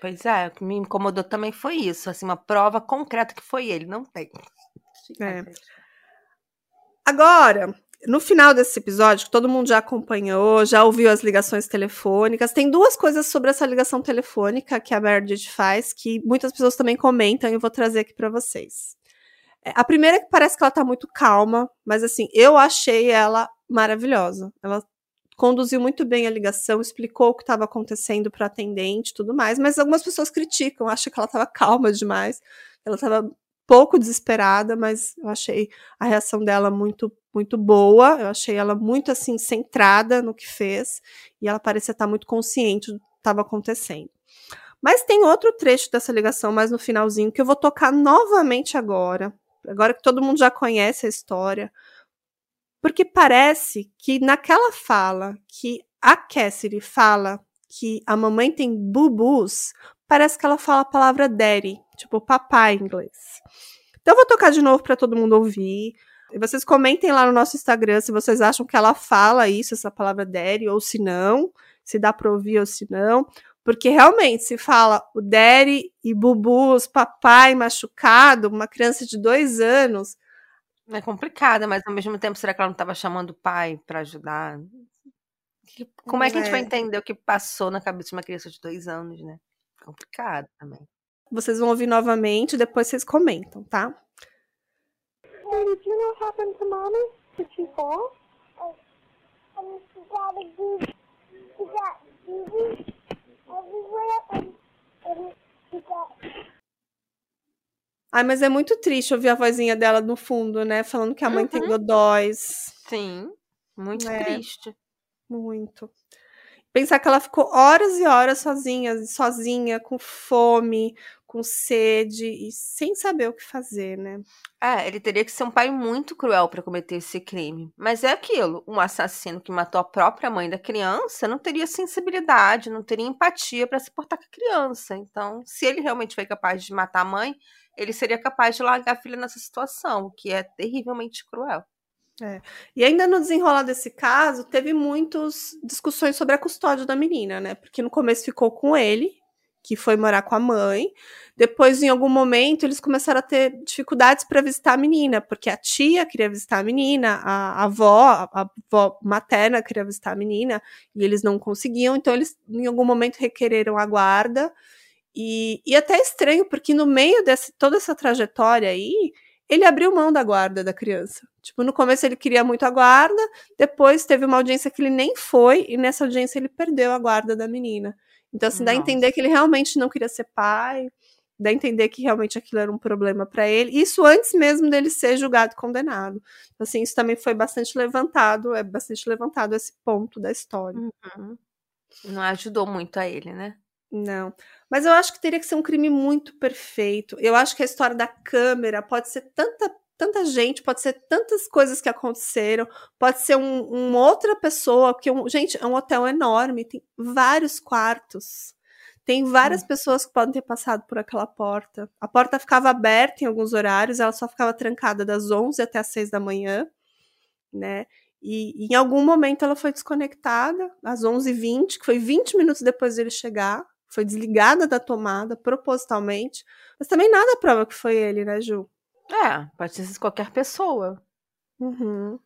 Pois é, o que me incomodou também foi isso, assim, uma prova concreta que foi ele, não tem. É. Agora, no final desse episódio, que todo mundo já acompanhou, já ouviu as ligações telefônicas, tem duas coisas sobre essa ligação telefônica que a Meredith faz, que muitas pessoas também comentam e eu vou trazer aqui para vocês. É, a primeira é que parece que ela tá muito calma, mas assim, eu achei ela maravilhosa. Ela conduziu muito bem a ligação, explicou o que estava acontecendo para atendente, tudo mais, mas algumas pessoas criticam, acham que ela estava calma demais, ela estava pouco desesperada, mas eu achei a reação dela muito muito boa, eu achei ela muito assim centrada no que fez e ela parecia estar muito consciente do que estava acontecendo. Mas tem outro trecho dessa ligação mais no finalzinho que eu vou tocar novamente agora, agora que todo mundo já conhece a história, porque parece que naquela fala que a Cassidy fala que a mamãe tem bubus, parece que ela fala a palavra daddy, tipo papai em inglês. Então eu vou tocar de novo para todo mundo ouvir. E vocês comentem lá no nosso Instagram se vocês acham que ela fala isso, essa palavra daddy, ou se não, se dá para ouvir ou se não. Porque realmente, se fala o Daddy e Bubus, papai machucado, uma criança de dois anos. É complicada, mas ao mesmo tempo, será que ela não estava chamando o pai para ajudar? Como é que a gente vai é. entender o que passou na cabeça de uma criança de dois anos, né? Complicado também. Vocês vão ouvir novamente, depois vocês comentam, tá? Hey, did you know what happened to mommy? Did she fall? Oh, she got a Ai, mas é muito triste ouvir a vozinha dela no fundo, né? Falando que a mãe uhum. tem dodóis. Sim, muito é, triste. Muito. Pensar que ela ficou horas e horas sozinha, sozinha, com fome, com sede e sem saber o que fazer, né? É, ele teria que ser um pai muito cruel para cometer esse crime. Mas é aquilo, um assassino que matou a própria mãe da criança não teria sensibilidade, não teria empatia para se portar com a criança. Então, se ele realmente foi capaz de matar a mãe, ele seria capaz de largar a filha nessa situação, o que é terrivelmente cruel. É. E ainda no desenrolar desse caso, teve muitas discussões sobre a custódia da menina, né? Porque no começo ficou com ele, que foi morar com a mãe. Depois, em algum momento, eles começaram a ter dificuldades para visitar a menina, porque a tia queria visitar a menina, a, a avó, a, avó materna queria visitar a menina, e eles não conseguiam, então eles, em algum momento, requereram a guarda. E, e até estranho, porque no meio dessa toda essa trajetória aí, ele abriu mão da guarda da criança. Tipo, no começo ele queria muito a guarda, depois teve uma audiência que ele nem foi, e nessa audiência ele perdeu a guarda da menina. Então, assim, Nossa. dá a entender que ele realmente não queria ser pai, dá a entender que realmente aquilo era um problema para ele. Isso antes mesmo dele ser julgado e condenado. Então, assim, isso também foi bastante levantado, é bastante levantado esse ponto da história. Uhum. Não ajudou muito a ele, né? Não. Mas eu acho que teria que ser um crime muito perfeito. Eu acho que a história da câmera pode ser tanta tanta gente, pode ser tantas coisas que aconteceram, pode ser um, uma outra pessoa, porque, um, gente, é um hotel enorme, tem vários quartos. Tem várias hum. pessoas que podem ter passado por aquela porta. A porta ficava aberta em alguns horários, ela só ficava trancada das 11 até as 6 da manhã, né? E, e em algum momento ela foi desconectada, às 11h20, que foi 20 minutos depois dele chegar. Foi desligada da tomada propositalmente. Mas também nada prova que foi ele, né, Ju? É, pode ser qualquer pessoa. Uhum.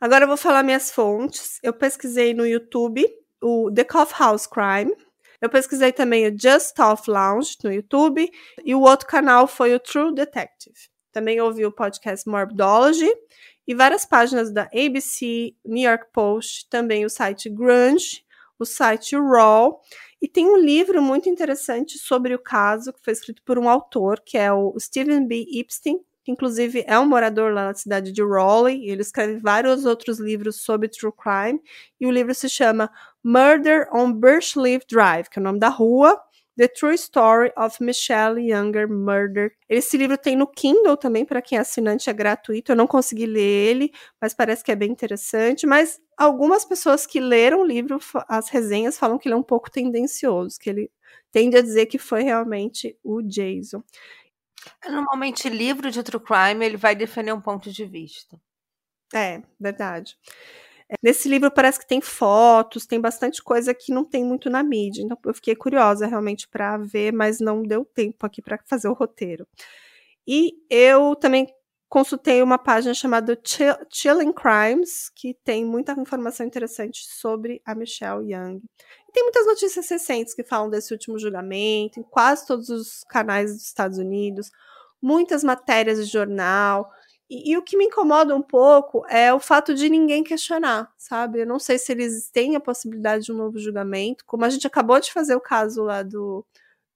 Agora eu vou falar minhas fontes. Eu pesquisei no YouTube o The Cough House Crime. Eu pesquisei também o Just Off Lounge no YouTube. E o outro canal foi o True Detective. Também ouvi o podcast Morbidology e várias páginas da ABC, New York Post, também o site Grunge, o site Raw. E tem um livro muito interessante sobre o caso, que foi escrito por um autor, que é o Stephen B. Epstein, que inclusive é um morador lá na cidade de Raleigh, ele escreve vários outros livros sobre true crime, e o livro se chama Murder on Birchleaf Drive, que é o nome da rua. The True Story of Michelle Younger Murder. Esse livro tem no Kindle também, para quem é assinante, é gratuito. Eu não consegui ler ele, mas parece que é bem interessante. Mas algumas pessoas que leram o livro, as resenhas falam que ele é um pouco tendencioso, que ele tende a dizer que foi realmente o Jason. Normalmente, livro de true crime, ele vai defender um ponto de vista. É, verdade. Nesse livro parece que tem fotos, tem bastante coisa que não tem muito na mídia. Então eu fiquei curiosa realmente para ver, mas não deu tempo aqui para fazer o roteiro. E eu também consultei uma página chamada Chill, Chilling Crimes, que tem muita informação interessante sobre a Michelle Young. Tem muitas notícias recentes que falam desse último julgamento, em quase todos os canais dos Estados Unidos, muitas matérias de jornal. E, e, o que me incomoda um pouco é o fato de ninguém questionar, sabe? Eu não sei se eles têm a possibilidade de um novo julgamento, como a gente acabou de fazer o caso lá do,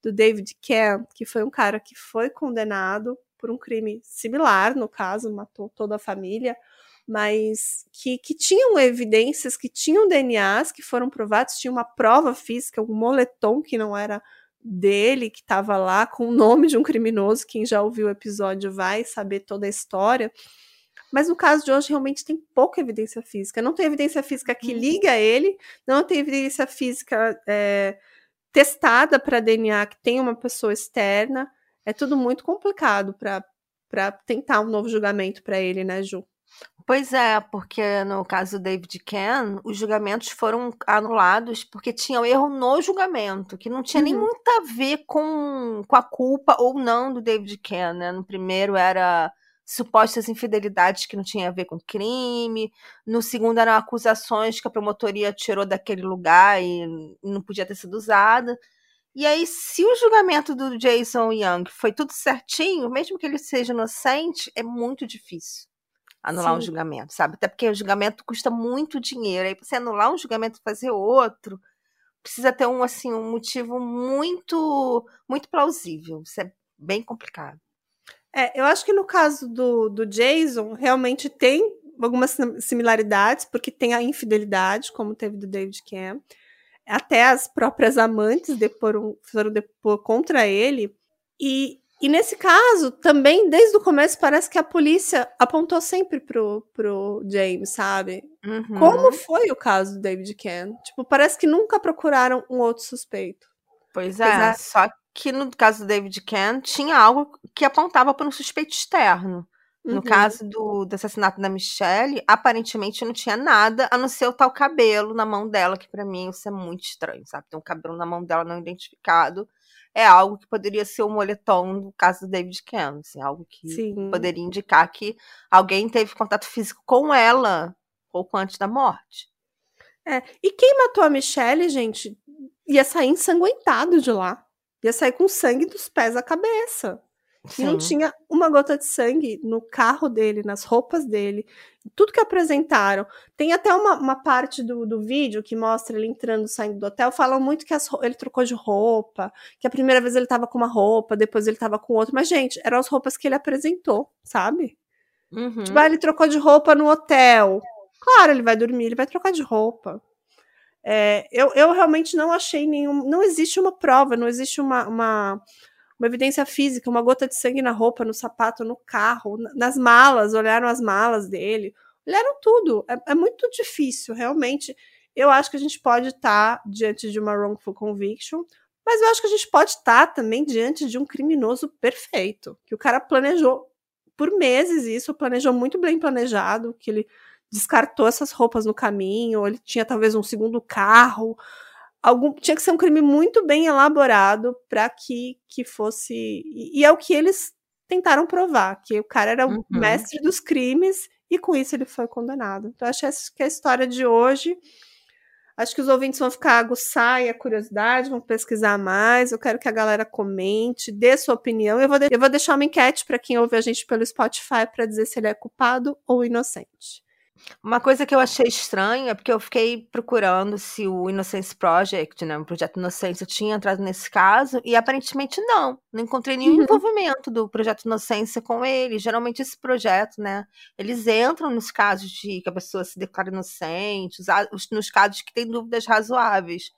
do David Camp, que foi um cara que foi condenado por um crime similar, no caso, matou toda a família, mas que, que tinham evidências, que tinham DNAs que foram provados, tinha uma prova física, um moletom que não era dele que estava lá com o nome de um criminoso. Quem já ouviu o episódio vai saber toda a história. Mas no caso de hoje, realmente tem pouca evidência física. Não tem evidência física que uhum. liga ele, não tem evidência física é, testada para DNA que tem uma pessoa externa. É tudo muito complicado para tentar um novo julgamento para ele, né, Ju? Pois é, porque no caso do David Ken, os julgamentos foram anulados porque tinha um erro no julgamento, que não tinha uhum. nem muito a ver com, com a culpa ou não do David Ken, né? No primeiro era supostas infidelidades que não tinha a ver com crime, no segundo eram acusações que a promotoria tirou daquele lugar e não podia ter sido usada. E aí, se o julgamento do Jason Young foi tudo certinho, mesmo que ele seja inocente, é muito difícil anular Sim. um julgamento, sabe? Até porque o julgamento custa muito dinheiro. Aí você anular um julgamento e fazer outro, precisa ter um assim um motivo muito muito plausível. Isso é bem complicado. É, eu acho que no caso do, do Jason, realmente tem algumas similaridades, porque tem a infidelidade, como teve do David Cam. Até as próprias amantes deporam, foram depor contra ele. E e nesse caso, também, desde o começo, parece que a polícia apontou sempre pro, pro James, sabe? Uhum. Como foi o caso do David Ken? Tipo, parece que nunca procuraram um outro suspeito. Pois é, só que no caso do David Ken, tinha algo que apontava para um suspeito externo. No uhum. caso do, do, assassinato da Michelle, aparentemente não tinha nada a não ser o tal cabelo na mão dela, que para mim isso é muito estranho, sabe? Tem um cabelo na mão dela não identificado é algo que poderia ser o um moletom no caso do David Cameron, assim, algo que Sim. poderia indicar que alguém teve contato físico com ela pouco antes da morte. É, e quem matou a Michelle, gente, ia sair ensanguentado de lá. Ia sair com sangue dos pés à cabeça. Sim. E não tinha uma gota de sangue no carro dele, nas roupas dele, tudo que apresentaram. Tem até uma, uma parte do, do vídeo que mostra ele entrando, saindo do hotel. Falam muito que as, ele trocou de roupa, que a primeira vez ele tava com uma roupa, depois ele tava com outra. Mas, gente, eram as roupas que ele apresentou, sabe? Uhum. Tipo, ah, ele trocou de roupa no hotel. Claro, ele vai dormir, ele vai trocar de roupa. É, eu, eu realmente não achei nenhum. Não existe uma prova, não existe uma, uma uma evidência física, uma gota de sangue na roupa, no sapato, no carro, nas malas, olharam as malas dele, olharam tudo. É, é muito difícil, realmente. Eu acho que a gente pode estar tá diante de uma wrongful conviction, mas eu acho que a gente pode estar tá também diante de um criminoso perfeito, que o cara planejou por meses isso, planejou muito bem planejado, que ele descartou essas roupas no caminho, ele tinha talvez um segundo carro, algum tinha que ser um crime muito bem elaborado para que que fosse e, e, é o que eles tentaram provar que o cara era o uhum. mestre dos crimes e com isso ele foi condenado. Então acho que a história de hoje Acho que os ouvintes vão ficar aguçar a curiosidade, vão pesquisar mais. Eu quero que a galera comente, dê sua opinião. Eu vou, de eu vou deixar uma enquete para quem ouve a gente pelo Spotify para dizer se ele é culpado ou inocente. Uma coisa que eu achei estranha é porque eu fiquei procurando se o Innocence Project, né, o Projeto Inocência, tinha entrado nesse caso, e aparentemente não. Não encontrei nenhum Uhum. envolvimento do Projeto Inocência com ele. Geralmente esse projeto, né, eles entram nos casos de que a pessoa se declara inocente, nos casos que tem dúvidas razoáveis.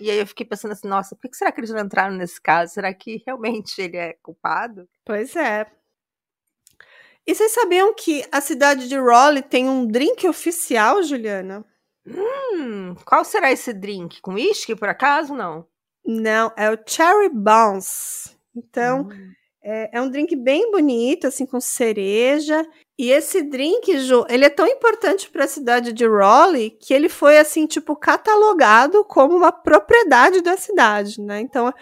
E aí eu fiquei pensando assim, nossa, por que será que eles não entraram nesse caso? Será que realmente ele é culpado? Pois é. E vocês sabiam que a cidade de Raleigh tem um drink oficial, Juliana? Hum, qual será esse drink? Com uísque, por acaso? Não. Não, é o Cherry Bounce. Então, Hum. é, é um drink bem bonito, assim, com cereja. E esse drink, Ju, ele é tão importante para a cidade de Raleigh que ele foi, assim, tipo, catalogado como uma propriedade da cidade, né? Então,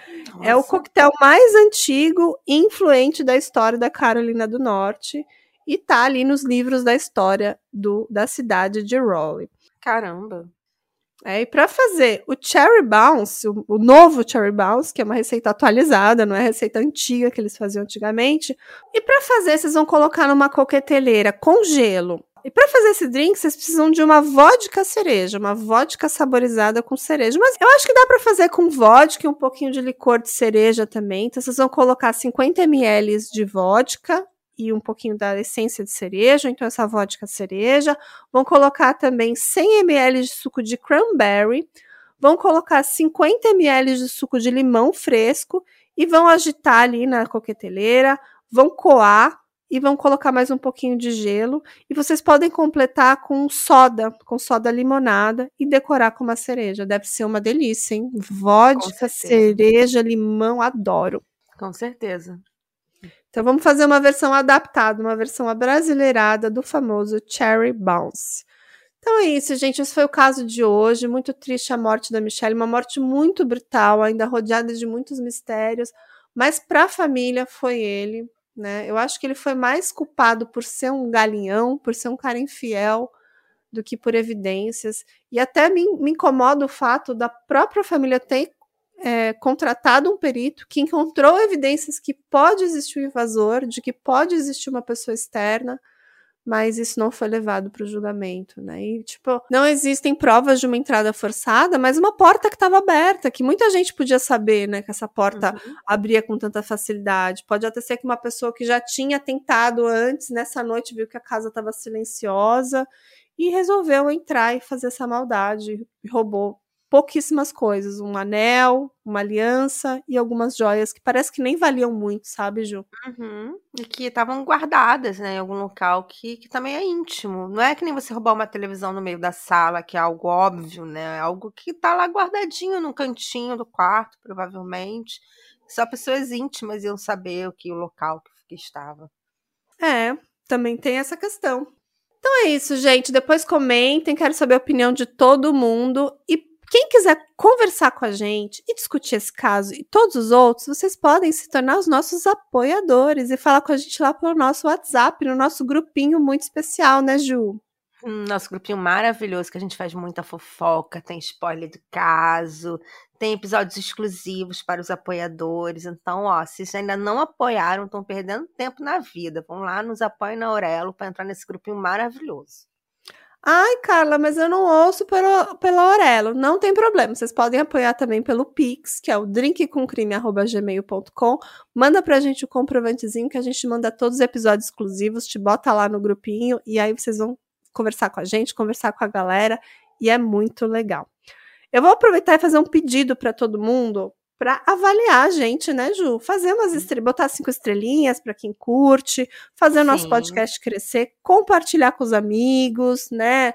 é o Nossa. coquetel mais antigo e influente da história da Carolina do Norte e tá ali nos livros da história do, da cidade de Raleigh. Caramba. É, e para fazer o Cherry Bounce, o, o novo Cherry Bounce, que é uma receita atualizada, não é receita antiga que eles faziam antigamente. E para fazer, vocês vão colocar numa coqueteleira com gelo. E para fazer esse drink, vocês precisam de uma vodka cereja, uma vodka saborizada com cereja. Mas eu acho que dá para fazer com vodka e um pouquinho de licor de cereja também. Então vocês vão colocar 50 ml de vodka e um pouquinho da essência de cereja, então essa vodka cereja. Vão colocar também 100 ml de suco de cranberry. Vão colocar 50 ml de suco de limão fresco e vão agitar ali na coqueteleira. Vão coar e vão colocar mais um pouquinho de gelo. E vocês podem completar com soda, com soda limonada e decorar com uma cereja. Deve ser uma delícia, hein? Vodka, cereja, limão, adoro. Com certeza. Então vamos fazer uma versão adaptada, uma versão abrasileirada do famoso Cherry Bounce. Então é isso, gente. Esse foi o caso de hoje. Muito triste a morte da Michelle, uma morte muito brutal, ainda rodeada de muitos mistérios. Mas para a família foi ele, né? Eu acho que ele foi mais culpado por ser um galinhão, por ser um cara infiel, do que por evidências. E até me, me incomoda o fato da própria família ter é, contratado um perito que encontrou evidências que pode existir um invasor, de que pode existir uma pessoa externa, mas isso não foi levado para o julgamento, né? E, tipo, não existem provas de uma entrada forçada, mas uma porta que estava aberta, que muita gente podia saber, né? Que essa porta Uhum. abria com tanta facilidade. Pode até ser que uma pessoa que já tinha tentado antes, nessa noite, viu que a casa estava silenciosa e resolveu entrar e fazer essa maldade. E roubou pouquíssimas coisas: um anel, uma aliança e algumas joias que parece que nem valiam muito, sabe, Ju? Uhum. E que estavam guardadas, né, em algum local que, que também é íntimo. Não é que nem você roubar uma televisão no meio da sala, que é algo óbvio, né? É algo que tá lá guardadinho no cantinho do quarto, provavelmente. Só pessoas íntimas iam saber o que o local que, que estava. É, também tem essa questão. Então é isso, gente. Depois comentem, quero saber a opinião de todo mundo. E quem quiser conversar com a gente e discutir esse caso e todos os outros, vocês podem se tornar os nossos apoiadores e falar com a gente lá pelo nosso WhatsApp, no nosso grupinho muito especial, né, Ju? Hum, Nosso grupinho maravilhoso, que a gente faz muita fofoca, tem spoiler do caso, tem episódios exclusivos para os apoiadores. Então, ó, se ainda não apoiaram, estão perdendo tempo na vida. Vão lá, nos apoiem na Aurelo para entrar nesse grupinho maravilhoso. Ai, Carla, mas eu não ouço pelo, pela Aurelo. Não tem problema. Vocês podem apoiar também pelo Pix, que é o drinkcomcrime.gmail.com. Manda pra gente o comprovantezinho que a gente manda todos os episódios exclusivos, te bota lá no grupinho e aí vocês vão conversar com a gente, conversar com a galera e é muito legal. Eu vou aproveitar e fazer um pedido para todo mundo para avaliar a gente, né, Ju? Fazer umas estrelas, botar cinco estrelinhas para quem curte, fazer o nosso Sim. podcast crescer, compartilhar com os amigos, né?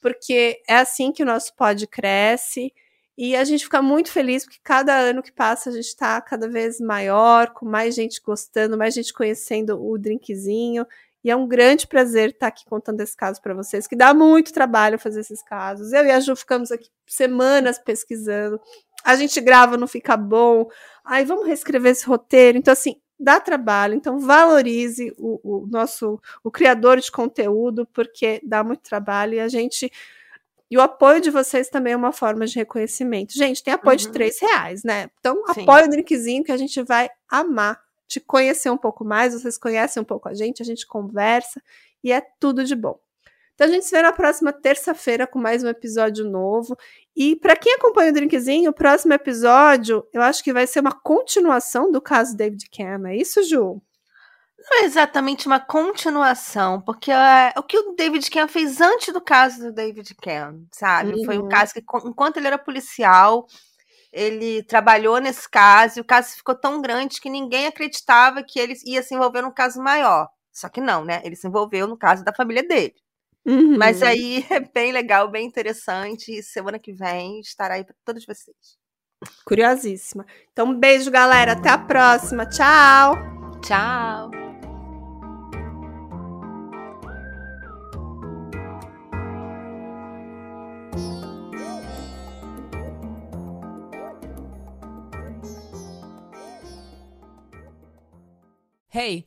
Porque é assim que o nosso pod cresce. E a gente fica muito feliz porque cada ano que passa a gente está cada vez maior, com mais gente gostando, mais gente conhecendo o drinkzinho. E é um grande prazer estar aqui contando esse caso para vocês, que dá muito trabalho fazer esses casos. Eu e a Ju ficamos aqui semanas pesquisando. A gente grava, não fica bom. Aí vamos reescrever esse roteiro. Então, assim, dá trabalho. Então, valorize o, o nosso o criador de conteúdo, porque dá muito trabalho e a gente. E o apoio de vocês também é uma forma de reconhecimento. Gente, tem apoio de Uhum. três reais, né? Então, Sim. apoia o drinkzinho que a gente vai amar te conhecer um pouco mais. Vocês conhecem um pouco a gente, a gente conversa e é tudo de bom. Então a gente se vê na próxima terça-feira com mais um episódio novo. E para quem acompanha o Drinkzinho, o próximo episódio eu acho que vai ser uma continuação do caso David Cam. É isso, Ju? Não é exatamente uma continuação, porque é, o que o David Cam fez antes do caso do David Cam, sabe? Uhum. Foi um caso que, enquanto ele era policial, ele trabalhou nesse caso e o caso ficou tão grande que ninguém acreditava que ele ia se envolver num caso maior. Só que não, né? Ele se envolveu no caso da família dele. Uhum. Mas aí é bem legal, bem interessante. E semana que vem estará aí para todos vocês. Curiosíssima. Então, um beijo, galera. Até a próxima. Tchau. Tchau. Hey,